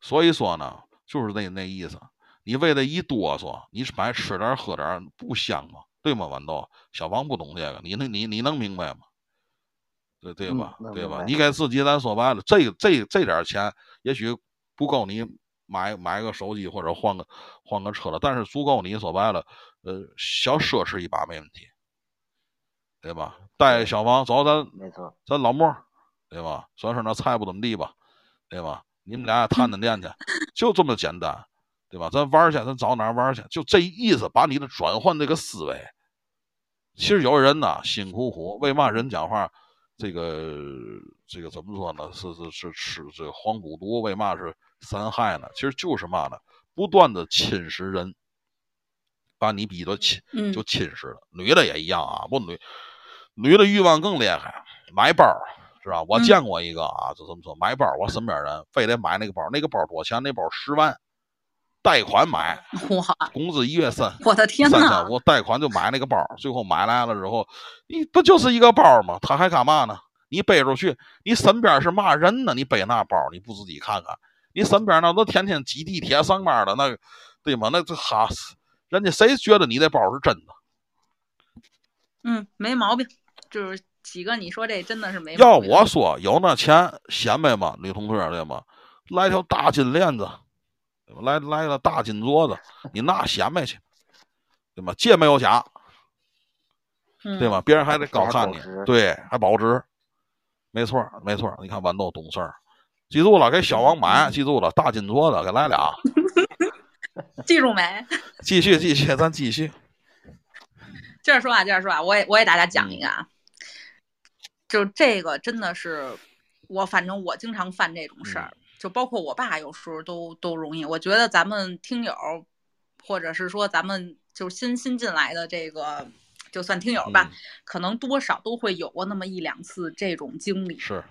所以说呢，就是那那意思。你为了一哆嗦，你白吃点喝点不香吗？对吗？豌豆，小王不懂这个，你能你你能明白吗？对对吧？对吧？你给自己咱说白了，这这这点钱也许不够你买买个手机或者换个换个车了，但是足够你说白了，呃，小奢侈一把没问题。对吧？带小王走，咱没错，咱老莫，对吧？虽然说那菜不怎么地吧，对吧？你们俩探探店去，就这么简单，对吧？咱玩去，咱找哪玩去？就这意思，把你的转换这个思维。其实有人呢，辛苦苦，为嘛人讲话？这个这个怎么说呢？是是是吃这个黄骨毒，为嘛是三害呢？其实就是嘛呢？不断的侵蚀人，把你逼得侵，就侵蚀了。女的也一样啊，不女。女的欲望更厉害，买包是吧？我见过一个啊，就这么说，买包，我身边人非得买那个包，那个包多钱？那包十万，贷款买，哇，工资一月三，我的天三千五，贷款就买那个包，最后买来了之后，你不就是一个包吗？他还干嘛呢？你背出去，你身边是嘛人呢？你背那包，你不自己看看？你身边那都天天挤地铁上班的，那个对吗？那这哈，人家谁觉得你这包是真的？嗯，没毛病，就是几个你说这真的是没要毛病。我说，有那钱显摆吗，女同志对吗？来条大金链子，对吧来来个大金镯子，你那显摆去，对吗？借没有假，嗯对吗？别人还得高看你，对，还保值，没错儿没错儿。你看豌豆懂事儿，记住了，给小王买，记住了，大金镯子给来俩，记住没？继续继续，咱继续。接着说啊，接着说啊，我也我也大家讲一个啊，就这个真的是我，反正我经常犯这种事儿，就包括我爸有时候都都容易。我觉得咱们听友，或者是说咱们就新新进来的这个，就算听友吧，嗯可能多少都会有过那么一两次这种经历。是，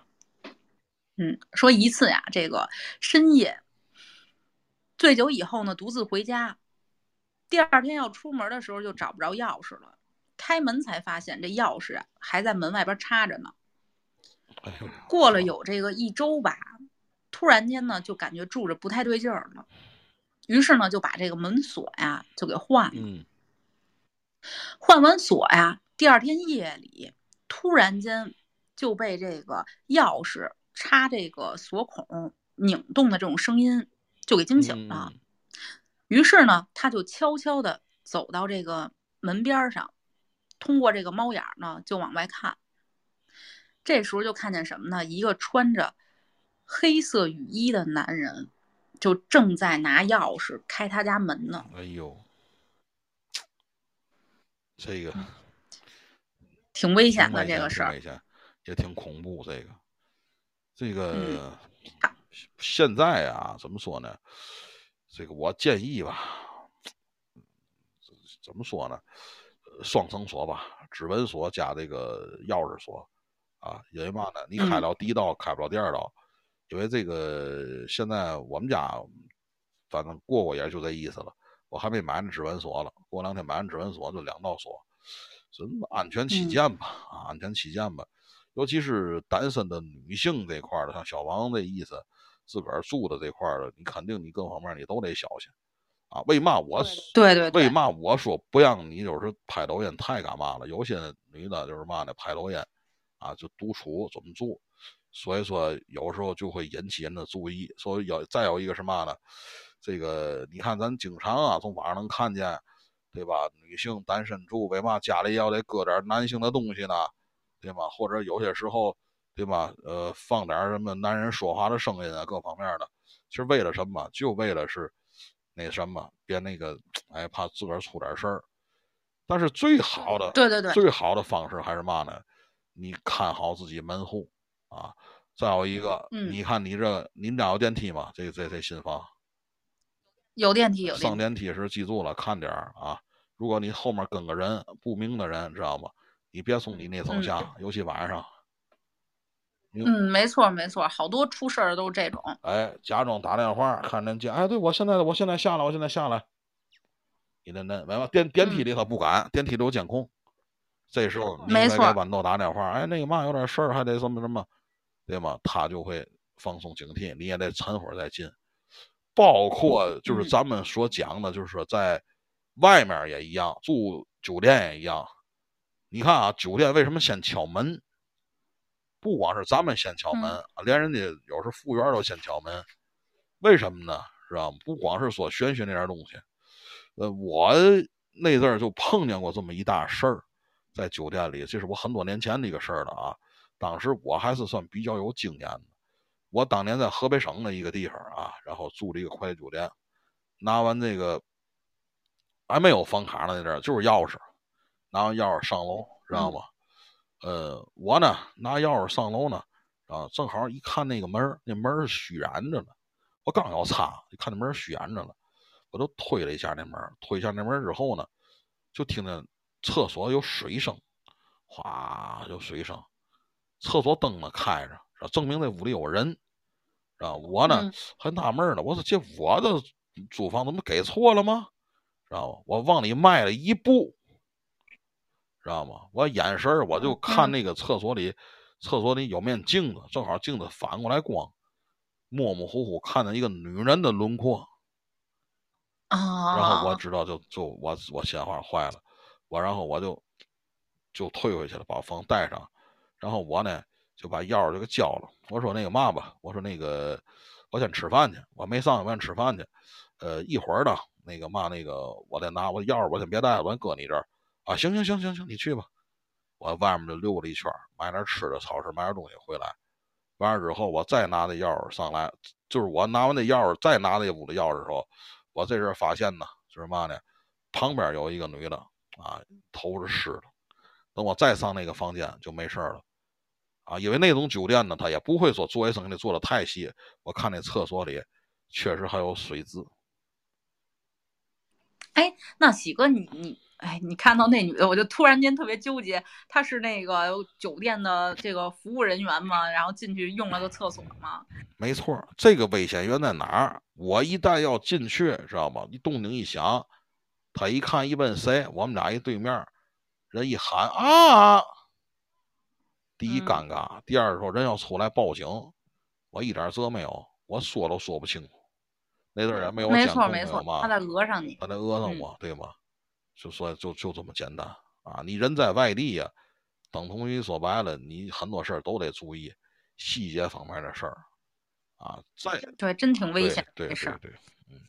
嗯，说一次呀，这个深夜醉酒以后呢，独自回家，第二天要出门的时候就找不着钥匙了，开门才发现这钥匙啊还在门外边插着呢。过了有这个一周吧，突然间呢就感觉住着不太对劲儿了，于是呢就把这个门锁呀就给换了。嗯换完锁呀，第二天夜里突然间就被这个钥匙插这个锁孔拧动的这种声音就给惊醒了。嗯于是呢，他就悄悄地走到这个门边上，通过这个猫眼呢就往外看。这时候就看见什么呢？一个穿着黑色雨衣的男人，就正在拿钥匙开他家门呢。哎呦，这个挺危险的险这个事儿。也挺恐怖。这个，这个嗯现在啊，怎么说呢？这个我建议吧，怎么说呢？呃双层锁吧，指纹锁加这个钥匙锁啊，因为嘛呢？你开嗯了第一道，开不了第二道，因为这个现在我们家反正过过也就这意思了。我还没买那指纹锁了，过两天买那指纹锁就两道锁，真的安全起嗯见吧，啊，安全起见吧。尤其是单身的女性这块儿的，像小王这意思，自个儿住的这块儿的，你肯定你各方面你都得小心啊。为嘛我对对对为嘛我说不让你就是拍抖音太干嘛了？有些女的就是嘛呢，拍抖音啊，就独处怎么住，所以说有时候就会引起人的注意。所以有再有一个是嘛呢？这个你看咱经常啊，从网上能看见，对吧？女性单身住，为嘛家里要得搁点男性的东西呢？对吧？或者有些时候，对吧？呃，放点什么男人说话的声音啊，各方面的，其实为了什么？就为了是那什么，别那个，哎，怕自个儿出点事儿。但是最好的，对对对最好的方式还是嘛呢？你看好自己门户啊。再有一个，嗯你看你这，你们家有电梯吗？这这这新房有电梯有上电梯。电梯时记住了，看点儿啊。如果你后面跟个人不明的人，知道吗？你别从你那层嗯下，尤其晚上。嗯，没错没错，好多出事儿的都是这种。哎，假装打电话，看人家，哎，对我现在我现在下来，我现在下来。你那那完了，电电梯里他不敢，电梯里有监控。这时候你没错得给豌豆打电话，哎，那个嘛有点事儿，还得什么什么，对吗？他就会放松警惕，你也得沉会儿再进。包括就是嗯咱们所讲的，就是说在外面也一样，住酒店也一样。你看啊，酒店为什么先敲门？不光是咱们先敲门，啊连人家有时服务员都先敲门，为什么呢？知道吗？不光是说玄学那点东西，呃，我那阵儿就碰见过这么一大事儿，在酒店里，这是我很多年前的一个事儿了啊。当时我还是算比较有经验的，我当年在河北省的一个地方啊，然后住了一个快捷酒店，拿完这个还没有房卡呢，那阵儿就是钥匙，拿完钥匙上楼，知道吗？呃，我呢拿钥匙上楼呢，啊，正好一看那个门儿，那门儿是虚掩着呢。我刚要擦，一看那门儿虚掩着了，我就推了一下那门儿，推一下那门儿之后呢，就听见厕所有水声，哗有水声，厕所灯呢开着，证明那屋里有人。啊，我呢、嗯还纳闷儿呢，我说这我的租房怎么给错了吗？知道吗？我往里迈了一步，知道吗？我眼神儿我就看嗯那个厕所里，厕所里有面镜子，正好镜子反过来光，模模糊糊看见一个女人的轮廓，啊，然后我知道就就我我心话坏了，我然后我就就退回去了，把房带上，然后我呢就把钥匙就给交了。我说那个嘛吧，我说那个我先吃饭去，我没上班吃饭去。呃，一会儿呢，那个嘛那个我再拿我钥匙，我先别带了，我先搁你这儿啊。行行行行行，你去吧。我外面就溜了一圈，买点吃的，超市买点东西回来。完了之后，我再拿那钥匙上来，就是我拿完那钥匙，再拿那屋的钥匙的时候，我这阵发现呢，就是嘛呢，旁边有一个女的啊，头是湿的。等我再上那个房间就没事了，啊，因为那种酒店呢，他也不会说做卫生给你做的太细。我看那厕所里确实还有水渍。哎，那喜哥，你你。哎，你看到那女的，我就突然间特别纠结，她是那个酒店的这个服务人员吗？然后进去用了个厕所吗？没错，这个危险源在哪儿？我一旦要进去，知道吗？一动静一响，他一看一问谁，我们俩一对面，人一喊啊，第一尴尬，第二说人要出来报警，我一点辙没有，我说都说不清楚，那阵也没有没错没错，他在讹上你，他在讹上我，对吗？就说就就这么简单啊！你人在外地呀，等同于说白了，你很多事儿都得注意细节方面的事儿啊。再对，真挺危险的事对，嗯，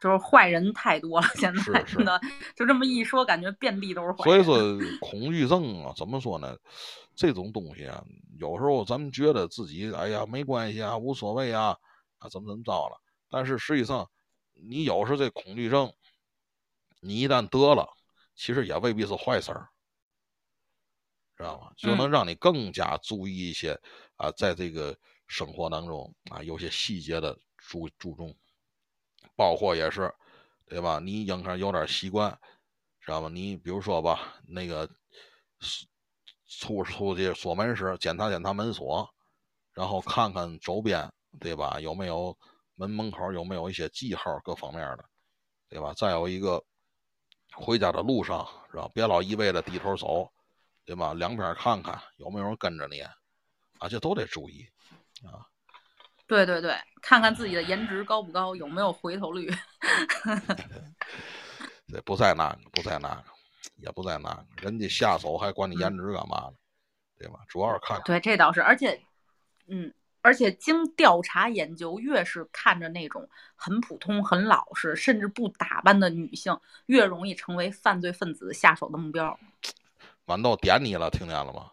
就是坏人太多了，现在真的就这么一说，感觉遍地都是坏。所以说，恐惧症啊，怎么说呢？这种东西啊，有时候咱们觉得自己哎呀没关系啊，无所谓啊，啊怎么怎么着了？但是实际上，你有时这恐惧症。你一旦得了，其实也未必是坏事儿，知道吗？就能让你更加注意一些啊，在这个生活当中啊，有些细节的注注重，包括也是，对吧？你应该有点习惯，知道吗？你比如说吧，那个出出去锁门时，检查检查门锁，然后看看周边，对吧？有没有门门口有没有一些记号，各方面的，对吧？再有一个。回家的路上，是吧？别老一味的低头走，对吧？两边看看有没有人跟着你，啊，这都得注意，啊。对对对，看看自己的颜值高不高，有没有回头率。这不在那个，不在那个，也不在那个，人家下手还管你颜值干嘛呢？对吧？主要是看。对，这倒是，而且，嗯。而且经调查研究，越是看着那种很普通、很老实，甚至不打扮的女性，越容易成为犯罪分子下手的目标。豌豆点你了，听见了吗？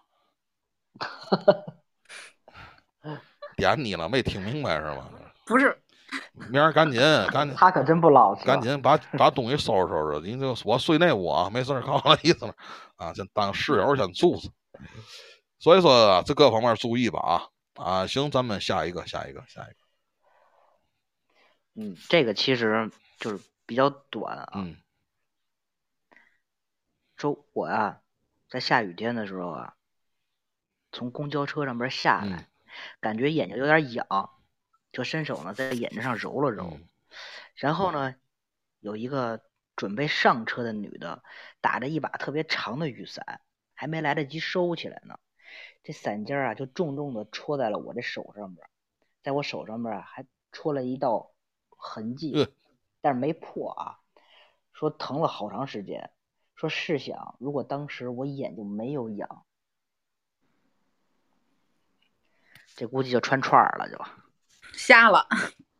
点你了，没听明白是吗？不是，明儿赶紧赶紧，他可真不老实。赶紧把把东西收拾收拾，你就我睡那屋啊，没事儿，告 诉意思了啊，先当室友先住着。所以说，这各方面注意吧啊。啊，行，咱们下一个，下一个，下一个。嗯，这个其实就是比较短啊。嗯。说我啊，在下雨天的时候啊，从公交车上边下来，感觉眼睛有点痒，就伸手呢在眼睛上揉了揉。然后呢，有一个准备上车的女的，打着一把特别长的雨伞，还没来得及收起来呢。这伞尖啊，就重重的戳在了我的手上边，在我手上边啊，还戳了一道痕迹，但是没破啊。说疼了好长时间。说试想，如果当时我眼睛没有痒，这估计就穿串儿了，就瞎了，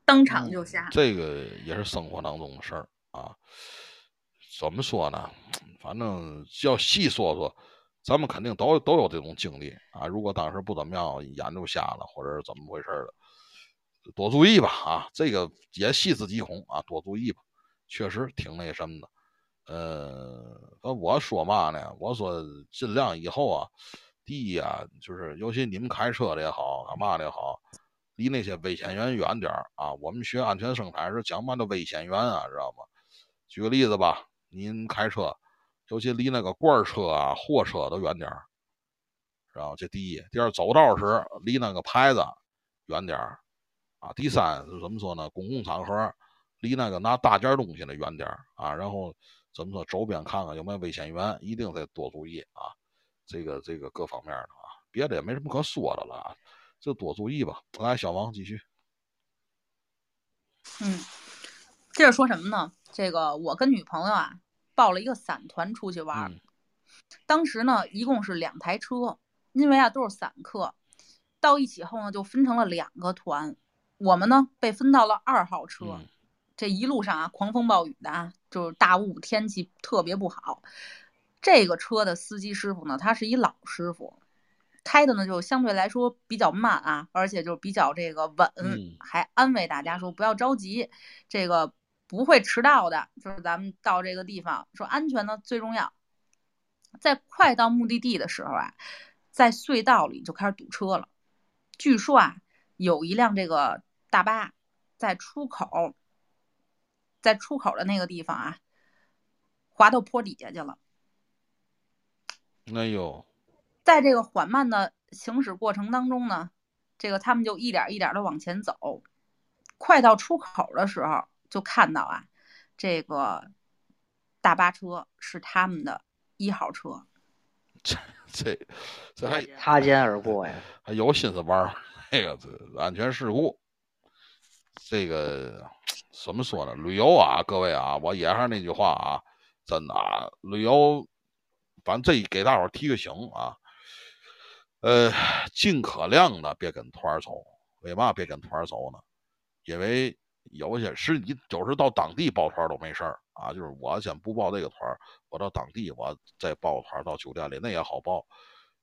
当场就瞎。这个也是生活当中的事儿啊。怎么说呢？反正要细说说。咱们肯定都都有这种经历啊！如果当时不怎么样，眼就瞎了，或者是怎么回事的，多注意吧啊！这个也细思极恐啊，多注意吧，确实挺那什么的。呃，我说嘛呢？我说尽量以后啊，第一啊，就是尤其你们开车的也好，干嘛的也好，离那些危险源远点啊。我们学安全生产是讲嘛的危险源啊，知道吗？举个例子吧，您开车。尤其离那个罐车啊、货车都远点儿，然后这第一，第二走道时离那个牌子远点儿啊。第三是怎么说呢？公共场合离那个拿大件东西的远点儿啊。然后怎么说？周边看看有没有危险源，一定得多注意啊。这个这个各方面的啊，别的也没什么可说的了，就多注意吧。来，小王继续。嗯，接着说什么呢？这个我跟女朋友啊。报了一个散团出去玩，当时呢，一共是两台车，因为啊都是散客，到一起后呢就分成了两个团，我们呢被分到了二号车。嗯这一路上啊，狂风暴雨的啊，就是大雾，天气特别不好。这个车的司机师傅呢，他是一老师傅，开的呢就相对来说比较慢啊，而且就比较这个稳，嗯还安慰大家说不要着急，这个不会迟到的。就是咱们到这个地方，说安全呢最重要。在快到目的地的时候啊，在隧道里就开始堵车了。据说啊，有一辆这个大巴在出口，在出口的那个地方啊，滑到坡底下去了。哎呦，在这个缓慢的行驶过程当中呢，这个他们就一点一点的往前走，快到出口的时候，就看到啊，这个大巴车是他们的一号车。这这这还擦肩而过呀。还有心思玩儿那个这安全事故，这个怎么说呢？旅游啊，各位啊，我也还是那句话啊，真的啊，旅游，反正这给大伙儿提个醒啊，呃，尽可量的别跟团儿走。为嘛别跟团儿走呢？因为有些是你就是到当地报团都没事儿啊，就是我先不报这个团，我到当地我再报团到酒店里那也好报。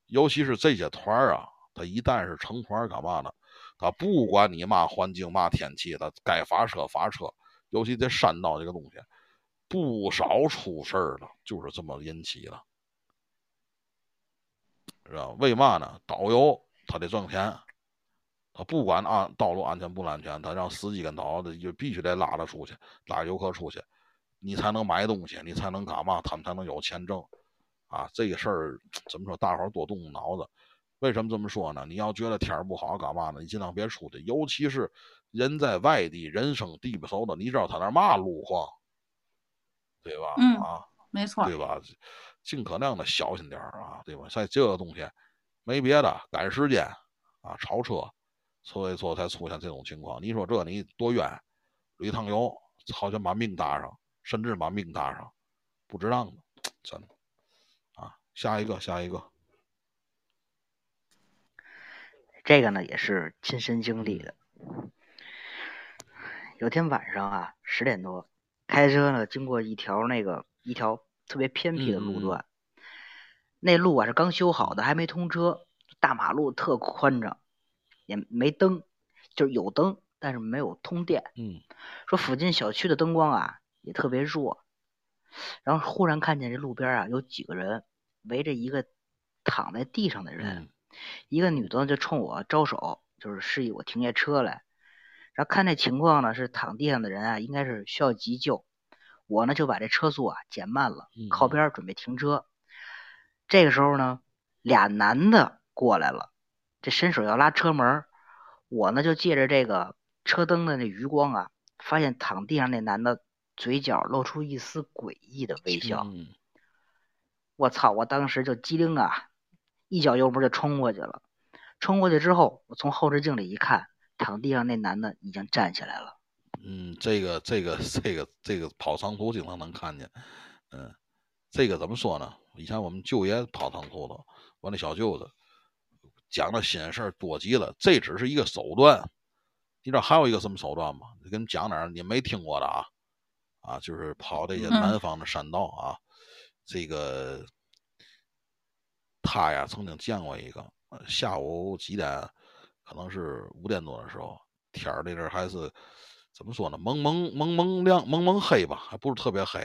尤其是这些团儿啊，他一旦是成团干嘛呢？他不管你嘛环境嘛天气，他该罚车罚车。尤其这山道这个东西，不少出事儿了，就是这么引起的，知道为嘛呢？导游他得挣钱，他不管安道路安全不安全，他让司机跟导游的就必须得拉他出去，拉游客出去，你才能买东西，你才能干嘛？他们才能有钱挣。啊，这个事儿怎么说？大伙儿多动动脑子。为什么这么说呢？你要觉得天儿不好干嘛呢？你尽量别出去，尤其是人在外地，人生地不熟的，你知道他那儿嘛路况，对吧？嗯啊，没错，对吧？尽可量的小心点儿啊，对吧？在这个东西没别的，赶时间啊，超车，所以说才出现这种情况。你说这你多冤，旅趟游好像把命搭上，甚至把命搭上，不值当的，真的啊。下一个，下一个，这个呢也是亲身经历的。有天晚上啊，十点多，开车呢经过一条那个一条特别偏僻的路段，那路啊是刚修好的，还没通车，大马路特宽敞，也没灯，就是有灯，但是没有通电。嗯说附近小区的灯光啊也特别弱，然后忽然看见这路边啊有几个人围着一个躺在地上的人，嗯一个女的就冲我招手，就是示意我停下车来。然后看这情况呢，是躺地上的人啊，应该是需要急救。我呢就把这车速啊减慢了，嗯靠边准备停车。这个时候呢，俩男的过来了，这伸手要拉车门儿，我呢就借着这个车灯的那余光啊，发现躺地上那男的嘴角露出一丝诡异的微笑。嗯我操！我当时就机灵啊，一脚油门就冲过去了。冲过去之后，我从后视镜里一看，躺地上那男的已经站起来了。嗯，这个这个这个这个跑长途经常能看见，嗯，这个怎么说呢？以前我们舅爷跑长途的，我那小舅子讲的新鲜事儿多极了。这只是一个手段，你知道还有一个什么手段吗？给你们讲点儿你没听过的啊啊，就是跑这些嗯南方的山道啊，这个他呀曾经见过一个，呃下午几点？可能是五点多的时候，天儿那阵儿还是怎么说呢？蒙蒙蒙蒙亮，蒙蒙黑吧，还不是特别黑。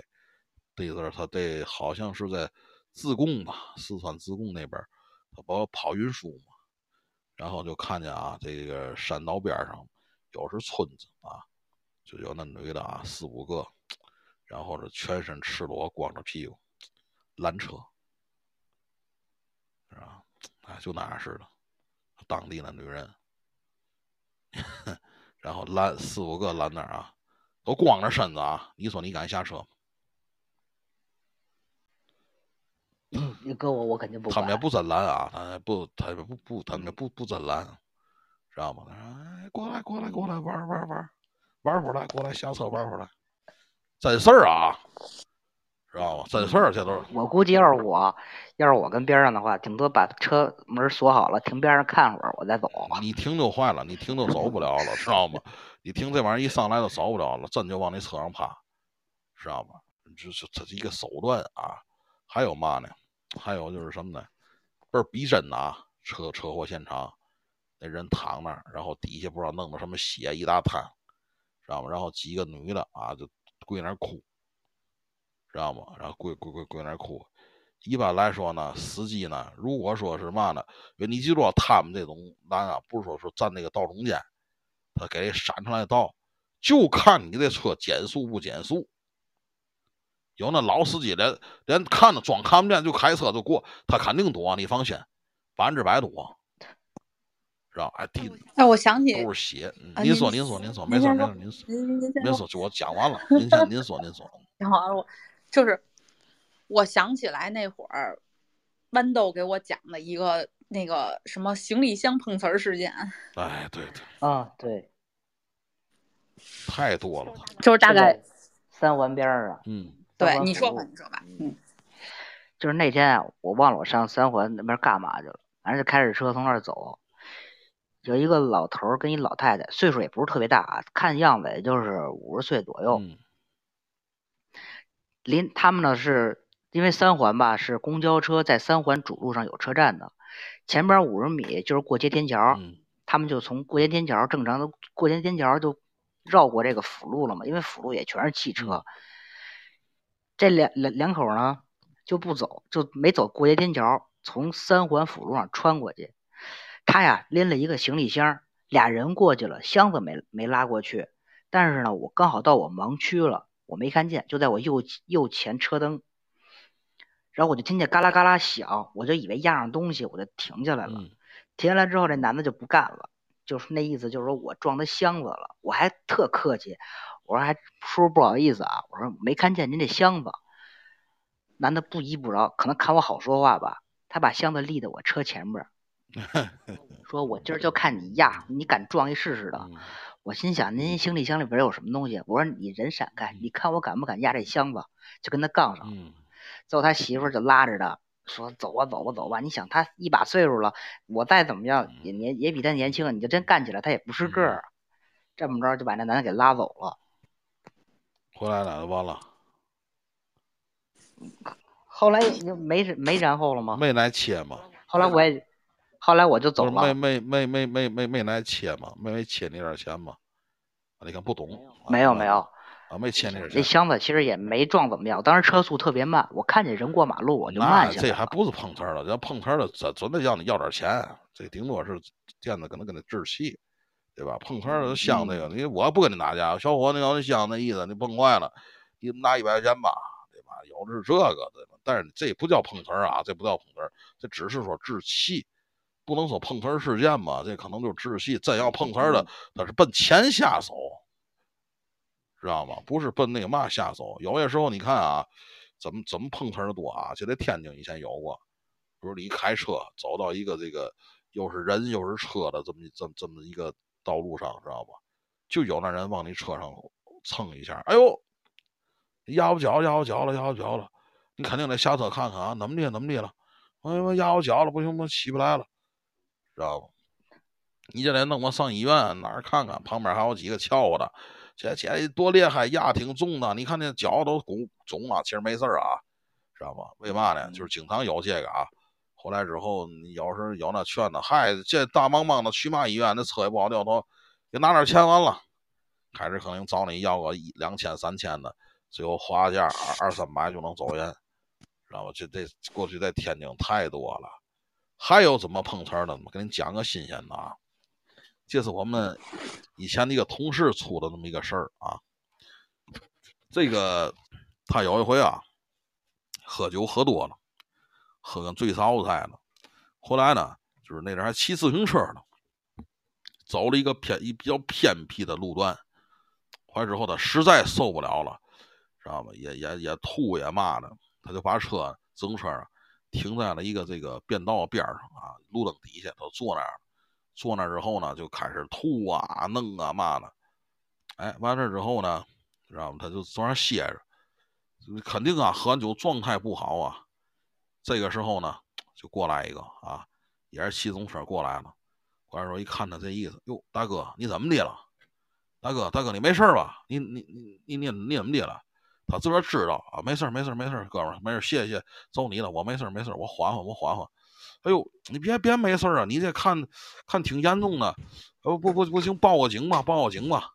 这阵儿他得好像是在自贡吧，四川自贡那边儿，他不跑运输嘛，然后就看见啊，这个山道边上有是村子啊，就有那女的啊，四五个，然后是全身赤裸，光着屁股拦车，是吧？哎，就那样似的，当地的女人，然后拦四五个拦那儿啊，都光着身子啊，你说你敢下车吗？你搁我，我肯定不。他们家不真拦啊，他不，他们不不，他们家不不真拦，知道吗？他说：“哎，过来，过来，过来，玩玩玩玩会儿来，过来下车玩会儿来。”真事儿啊，知道吗？真事儿，这都是。我估计要是我，要是我跟边上的话，顶多把车门锁好了，停边上看会儿，我再走。你停就坏了，你停就走不了了，知道吗？你停这玩意儿一上来就走不了了，真就往那车上趴，知道吗？这是这是一个手段啊。还有嘛呢？还有就是什么呢？倍儿逼真啊！车车祸现场，那人躺那儿，然后底下不知道弄的什么血一大滩，知道吗？然后几个女的啊就跪那儿哭，知道吗？然后跪跪跪跪那儿哭。一般来说呢，司机呢，如果说是嘛呢，因为你记住，他们这种男啊，不是说说站那个道中间，他给闪出来道，就看你这车减速不减速。有那老司机连连看都装看不见就开车就过，他肯定躲，你放心，百分之百躲，知道？哎，地哎，我想起都是血。您说，您您说，您说，没事没事儿，您说，您您您先您说，就我讲完了，您先，您说，您说。然后我就是我想起来那会儿豌豆给我讲的一个那个什么行李箱碰瓷儿事件，哎，对对，啊，对，太多了。就是大概三环边儿啊。嗯对你说吧，你说吧，嗯，就是那天啊，我忘了我上三环那边干嘛去了，反正就开着车从那儿走，有一个老头儿跟一老太太，岁数也不是特别大啊，看样子也就是五十岁左右。嗯。临他们呢是因为三环吧是公交车在三环主路上有车站的，前边五十米就是过街天桥，嗯。他们就从过街天桥正常的过街天桥就绕过这个辅路了嘛，因为辅路也全是汽车。这两两两口呢就不走，就没走过街天桥，从三环辅路上穿过去。他呀拎了一个行李箱，俩人过去了，箱子没没拉过去。但是呢，我刚好到我盲区了，我没看见，就在我右右前车灯。然后我就听见嘎啦嘎啦响，我就以为压上东西，我就停下来了。嗯停下来之后，这男的就不干了，就是那意思，就是说我撞他箱子了。我还特客气，我说还叔叔不好意思啊，我说没看见您这箱子。男的不依不饶，可能看我好说话吧，他把箱子立在我车前边儿，说我今儿就看你压，你敢撞一试试的。嗯我心想，您行李箱里边有什么东西？我说你人闪开，你看我敢不敢压这箱子？就跟他杠上最后他媳妇儿就拉着他说：“走吧，走吧，走吧。”你想他一把岁数了，我再怎么样也年也比他年轻，你就真干起来他也不是个儿啊。这么着就把那男的给拉走了。回来了，完了，后来也就没没然后了吗？没来切嘛？后来我也，后来我就走不是没。没没没没没没来切嘛？没没切那点钱嘛？啊你看不懂？没有没有，啊，没切那点钱那。箱子其实也没撞怎么样，当时车速特别慢，我看见人过马路我就那慢下来了。这还不是碰瓷儿了，要碰瓷儿了，准准得要你要点钱，这顶多是见的可能跟他置气，对吧？碰瓷儿都香那个，嗯你我不跟你打架，小伙子，你要那香那意思，你碰坏了，你拿一百块钱吧，对吧？有的是这个，对吧？但是这不叫碰瓷儿啊，这不叫碰瓷儿，这只是说置气，不能说碰瓷儿事件嘛，这可能就是置气。真要碰瓷儿的，他是奔钱下手，知道吗？不是奔那个嘛下手。有些时候你看啊，怎么怎么碰瓷儿的多啊？就在天津以前有过，比如你开车走到一个这个又是人又是车的这么一这么这么一个道路上，知道吧？就有那人往你车上蹭一下，哎呦，压我脚，压我脚了，压我脚了，你肯定得下车看看啊，怎么的怎么的了？哎呦，压我脚了，不行，我起不来了，知道吧？你这得弄我上医院哪儿看看，旁边还有几个撬我的，这这多厉害，压挺重的，你看那脚都拱肿了，其实没事儿啊，知道吧？为嘛呢？就是经常有这个啊。后来之后，有时候有那劝的，嗨，这大忙忙的去嘛医院，那车也不好掉头，给拿点钱完了。开始可能找你要个一两千、三千的，最后花价二二三百就能走人，知道吧？这这过去在天津太多了。还有怎么碰瓷的？我给你讲个新鲜的啊，这是我们以前的一个同事出的那么一个事儿啊。这个他有一回啊，喝酒喝多了，喝跟醉烧子似的。后来呢，就是那阵还骑自行车呢，走了一个偏一比较偏僻的路段。回来之后，他实在受不了了，知道吗？也也也吐也骂的，他就把车自行车停在了一个这个便道边上啊，路灯底下，他坐那儿。坐那儿之后呢，就开始吐啊、弄啊骂的。哎，完事儿之后呢，知道吗？他就坐那儿歇着，肯定啊，喝完酒状态不好啊。这个时候呢，就过来一个啊，也是骑自行车过来了。过来时候一看他这意思，哟，大哥你怎么的了？大哥大哥你没事吧？你你你你你你怎么的了？他自个儿知道啊，没事没事没事，哥们儿没事，谢谢，走你了，我没事没事，我缓缓我缓缓。哎呦，你别别没事啊，你这看看挺严重的，不不不不行，报个警吧，报个警吧。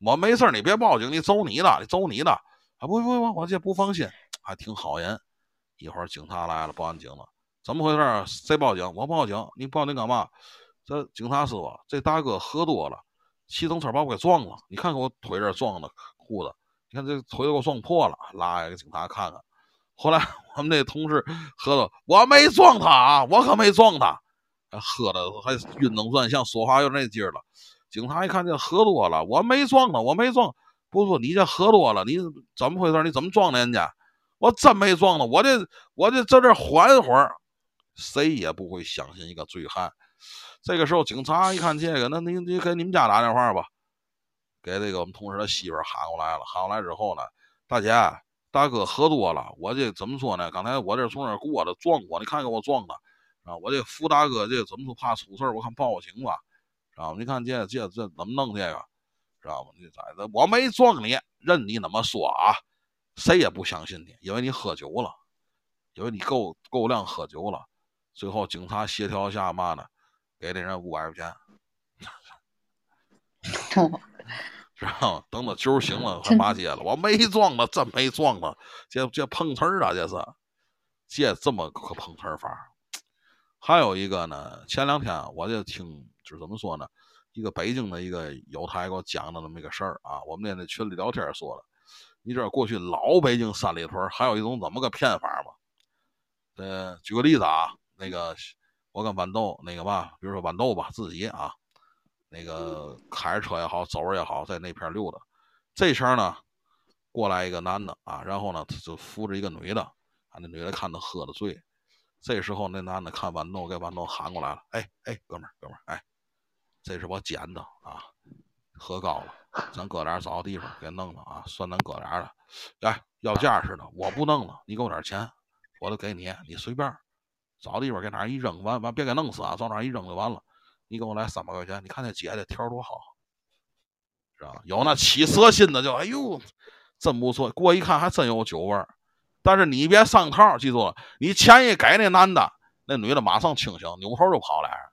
我没事你别报警，你走你的，你走你的。啊不不不，我这不放心，还挺好人。一会儿警察来了，报完警了，怎么回事？谁报警？我报警。你报警干嘛？这警察师傅，这大哥喝多了，骑自行车把我给撞了。你看看我腿这撞的裤子，你看这腿给我撞破了。拉一个警察看看。后来我们那同事喝的，我没撞他啊，我可没撞他。喝的还晕头转向，说话有那劲儿了。警察一看这喝多了，我没撞他，我没撞。不说你这喝多了，你怎么回事？你怎么撞的人家？我真没撞他，我这我这在这缓会儿。谁也不会相信一个醉汉。这个时候警察一看这个，那你你给你们家打电话吧，给这个我们同事的媳妇喊过来了。喊过来之后呢，大姐大哥喝多了，我这怎么说呢？刚才我这从这过的撞过，你看给我撞的啊！我这扶大哥这怎么说怕出事我看报警吧。啊，你看这这这怎么弄这个，知道吗？你崽子，我没撞你，任你怎么说啊，谁也不相信你，因为你喝酒了，因为你够够量喝酒了。最后警察协调下嘛呢，给那人五百块钱，知道吗？等到酒醒了，还骂街了，我没撞他，真没撞他，这这碰瓷儿啊，这是，这这么个碰瓷儿法。还有一个呢，前两天我就听。就是怎么说呢？一个北京的一个友台给我讲的那么一个事儿啊，我们在那群里聊天说的。你知道过去老北京三里屯还有一种怎么个骗法吗？呃，举个例子啊，那个我跟豌豆那个吧，比如说豌豆吧，自己啊，那个开着车也好，走着也好，在那片溜达。这时候呢，过来一个男的啊，然后呢，他就扶着一个女的，啊，那女的看他喝的醉。这时候那男的看豌豆，给豌豆喊过来了：“哎哎，哥们，哥们儿，哎。”这是我捡的啊，喝高了，咱哥俩找个地方给弄了啊，算咱哥俩的。哎，要价似的，我不弄了，你给我点钱，我都给你，你随便找地方给哪一扔，完完别给弄死啊，找哪一扔就完了。你给我来三百块钱，你看那姐这条多好，是吧？有那起色心的就哎呦，真不错。过一看还真有酒味儿，但是你别上套，记住了，你钱一给那男的，那女的马上清醒，扭头就跑来。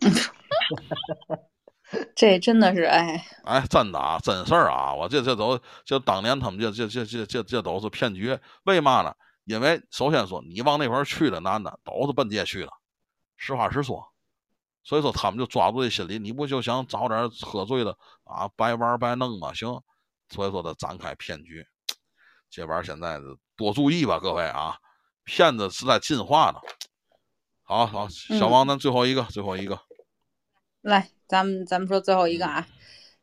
这真的是哎哎，真的啊，真事儿啊！我这这都就当年他们这这这这这这都是骗局，为嘛呢？因为首先说，你往那块儿去的男的都是奔街去的，实话实说。所以说他们就抓住这心理，你不就想找点喝醉的啊，白玩白弄吗？行，所以说他展开骗局。这玩意儿现在多注意吧，各位啊，骗子是在进化呢。好好，小王，咱最后一个，最后一个，来，咱们咱们说最后一个啊，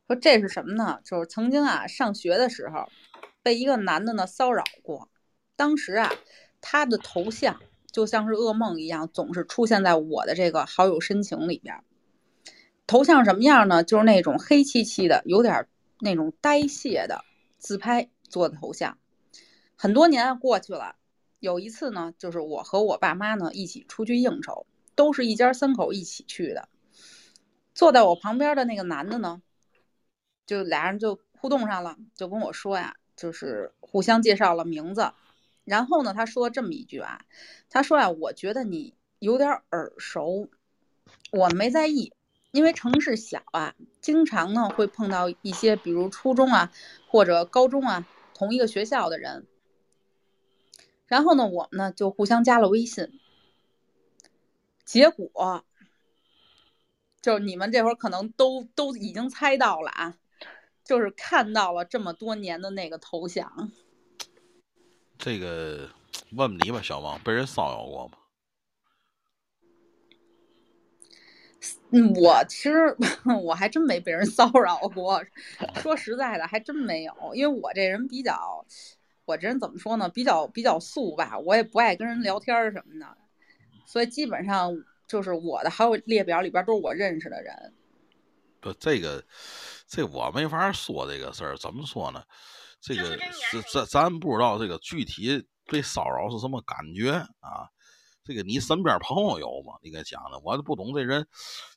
说这是什么呢？就是曾经啊，上学的时候，被一个男的呢骚扰过。当时啊，他的头像就像是噩梦一样，总是出现在我的这个好友申请里边。头像什么样呢？就是那种黑漆漆的，有点那种呆谢的自拍做的头像。很多年过去了。有一次呢，就是我和我爸妈呢一起出去应酬，都是一家三口一起去的。坐在我旁边的那个男的呢，就俩人就互动上了，就跟我说呀，就是互相介绍了名字。然后呢，他说这么一句啊，他说呀，我觉得你有点耳熟。我没在意，因为城市小啊，经常呢会碰到一些，比如初中啊或者高中啊同一个学校的人。然后呢，我们呢就互相加了微信。结果，就是你们这会儿可能都都已经猜到了啊，就是看到了这么多年的那个头像。这个问问你吧，小王，被人骚扰过吗？嗯，我其实 我还真没被人骚扰过。说实在的，还真没有，因为我这人比较。我这人怎么说呢？比较比较素吧，我也不爱跟人聊天什么的，所以基本上就是我的好友列表里边都是我认识的人。不，这个这我没法说这个事儿。怎么说呢？这个是咱咱不知道这个具体被骚扰是什么感觉啊？这个你身边朋友有吗？你给讲讲，我不懂这人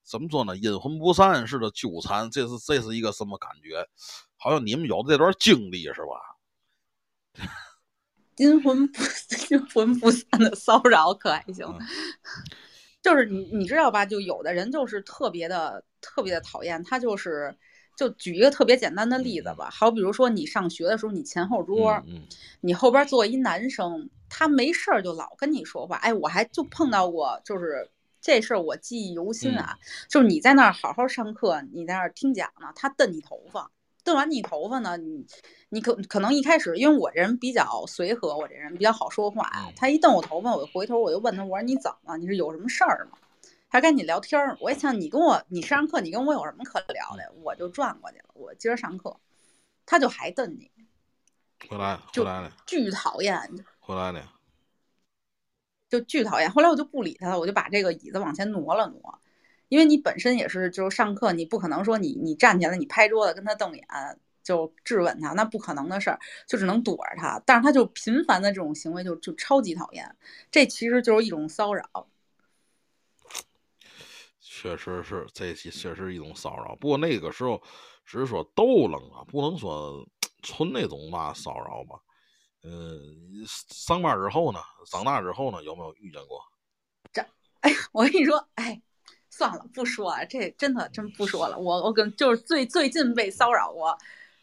怎么说呢？阴魂不散似的纠缠，这是这是一个什么感觉？好像你们有这段经历是吧？阴魂不 阴魂不散的骚扰可还行？嗯 就是你你知道吧？就有的人就是特别的特别的讨厌，他就是就举一个特别简单的例子吧，好比如说你上学的时候，你前后桌，嗯嗯你后边坐一男生，他没事儿就老跟你说话。哎，我还就碰到过，就是这事儿我记忆犹新啊。就是你在那儿好好上课，你在那儿听讲呢，他蹬你头发，瞪完你头发呢，你你可可能一开始因为我这人比较随和，我这人比较好说话嗯，他一瞪我头发，我就回头我就问他，我说你怎么了？你是有什么事儿吗？他跟你聊天儿，我一想你跟我你上课，你跟我有什么可聊的？我就转过去了，我接着上课，他就还瞪你，回来回就来了巨讨厌。回来了，就巨讨厌。后来我就不理他了，我就把这个椅子往前挪了挪，因为你本身也是就是上课，你不可能说你你站起来你拍桌子跟他瞪眼就质问他，那不可能的事儿，就只能躲着他。但是他就频繁的这种行为就就超级讨厌，这其实就是一种骚扰。确实是这确实是一种骚扰。不过那个时候只是说逗冷啊，不能说纯那种嘛骚扰吧。嗯，上班之后呢，长大之后呢，有没有遇见过？这哎，我跟你说，哎，算了，不说了，这真的真不说了。我我跟就是最最近被骚扰过，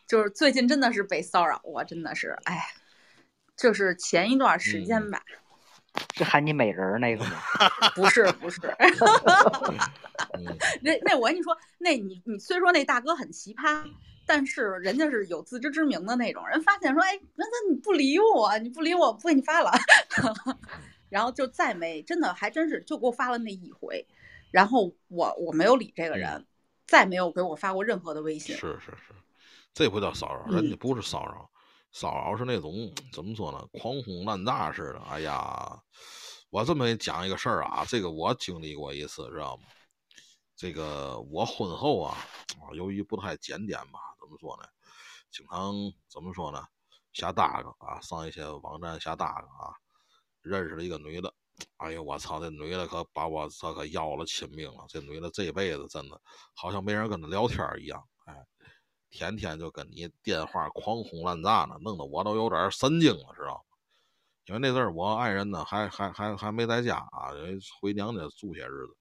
就是最近真的是被骚扰过，真的是，哎，就是前一段时间吧，是喊你美人儿那个吗？不是不是，嗯那那我跟你说，那你你虽说那大哥很奇葩，但是人家是有自知之明的那种人，发现说，哎，那那你不理我，你不理我，不给你发了，然后就再没，真的还真是就给我发了那一回，然后我我没有理这个人，再没有给我发过任何的微信。是是是，这不叫骚扰，人家嗯不是骚扰，骚扰是那种怎么说呢，狂轰滥炸似的。哎呀，我这么给你讲一个事儿啊，这个我经历过一次，知道吗？这个我婚后啊，啊由于不太检点吧，怎么说呢？经常怎么说呢？瞎搭个啊，上一些网站瞎搭个啊，认识了一个女的。哎呦，我操！这女的可把我这可要了亲命了。这女的这辈子真的好像没人跟她聊天一样，哎，天天就跟你电话狂轰滥炸呢，弄得我都有点神经了，知道吗？因为那阵儿我爱人呢还还还还没在家啊，因为回娘家住些日子，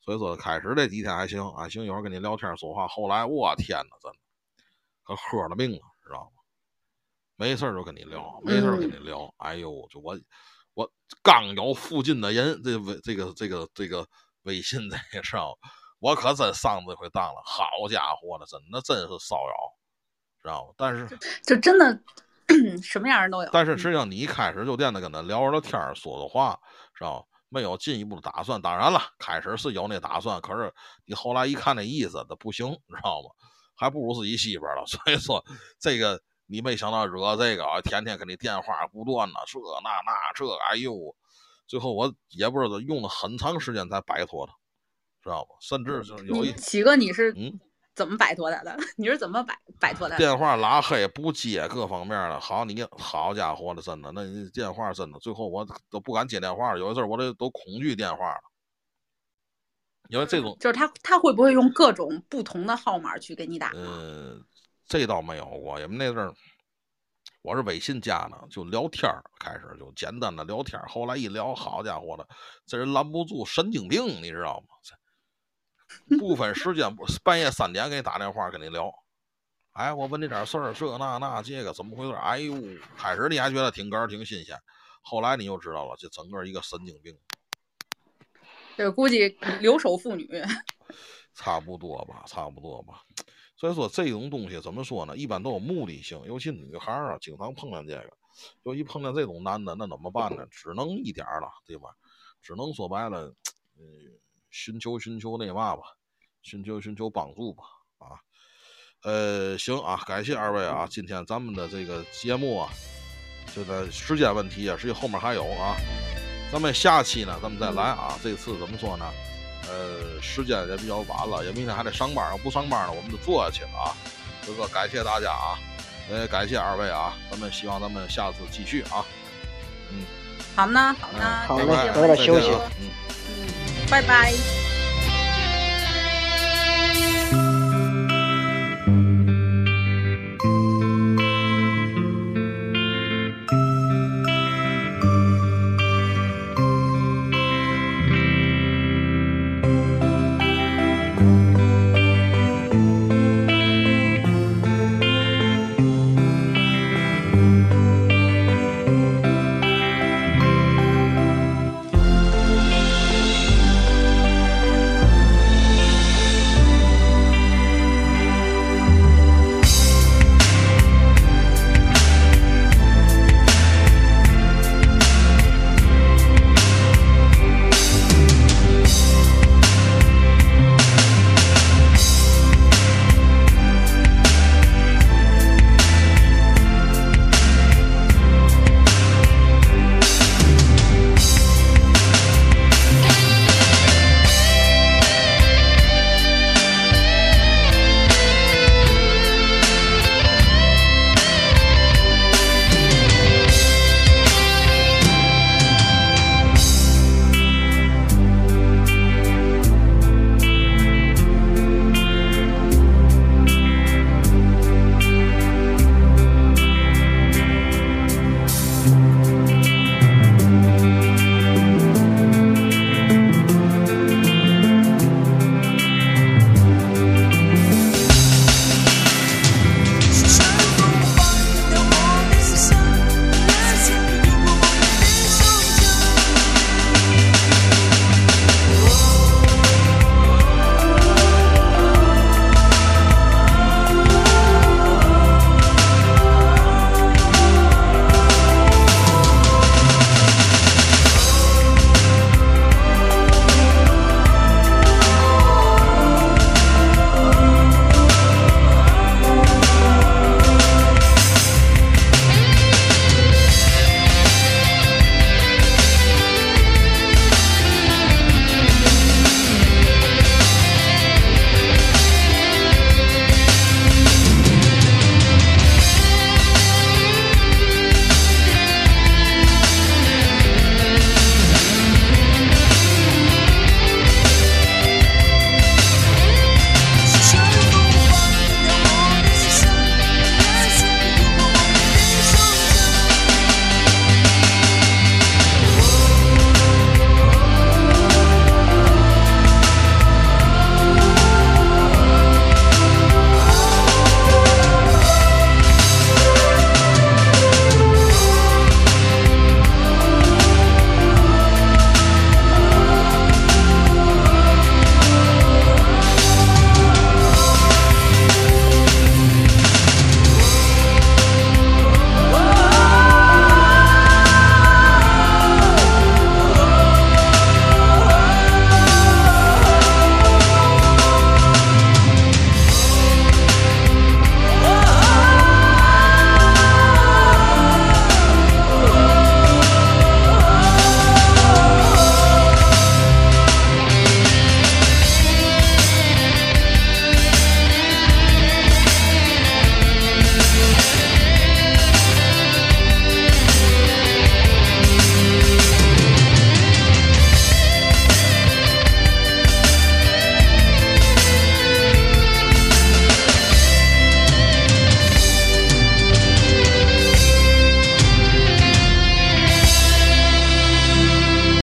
所以说开始这几天还行，还行，有人跟你聊天说话。后来我天呐，真的可喝了命了，知道吗？没事儿就跟你聊，没事儿跟你聊，哎呦，就我我刚有附近的人，这微这个这个这个微信这个知道吗，我可真上这回当了，好家伙的，真那真是骚扰，知道吗？但是就真的 什么样人都有。但是实际上你一开始就惦着跟他聊聊天儿说说话，知道吗？没有进一步的打算。当然了，开始是有那打算，可是你后来一看那意思，那不行，知道吗？还不如自己媳妇儿了。所以说，这个你没想到惹这个啊，天天给你电话不断呢这那那这，哎呦，最后我也不知道用了很长时间才摆脱他，知道不？甚至就是有一你启哥，你是嗯。怎么摆脱他的？你是怎么摆摆脱他的？电话拉黑不接，各方面的。好，你好家伙的，真的，那你电话真的，最后我都不敢接电话。有一阵儿我这都恐惧电话了，因为这种，就是他他会不会用各种不同的号码去给你打？呃，这倒没有过，因为那阵儿我是微信加的，就聊天儿，开始就简单的聊天儿，后来一聊，好家伙的，这人拦不住，神经病，你知道吗？不分时间，半夜三点给你打电话跟你聊。哎，我问你点事儿，这那那这个怎么回事？哎呦，开始你还觉得挺哏儿挺新鲜，后来你就知道了，这整个一个神经病，这估计留守妇女。差不多吧，差不多吧。所以说这种东西怎么说呢？一般都有目的性，尤其女孩啊，经常碰见这个。就一碰见这种男的，那怎么办呢？只能一点了，对吧？只能说白了，嗯，寻求寻求那嘛吧，寻求寻求帮助吧，啊。呃，行啊，感谢二位啊，今天咱们的这个节目啊，这个时间问题啊，实际后面还有啊，咱们下期呢，咱们再来啊。这次怎么说呢？呃，时间也比较晚了，也明天还得上班，要不上班呢，我们就坐下去了啊。这个感谢大家啊。呃，感谢二位啊，咱们希望咱们下次继续啊。嗯好呢，好呢，嗯，好嘞早点休息嗯。嗯，拜拜。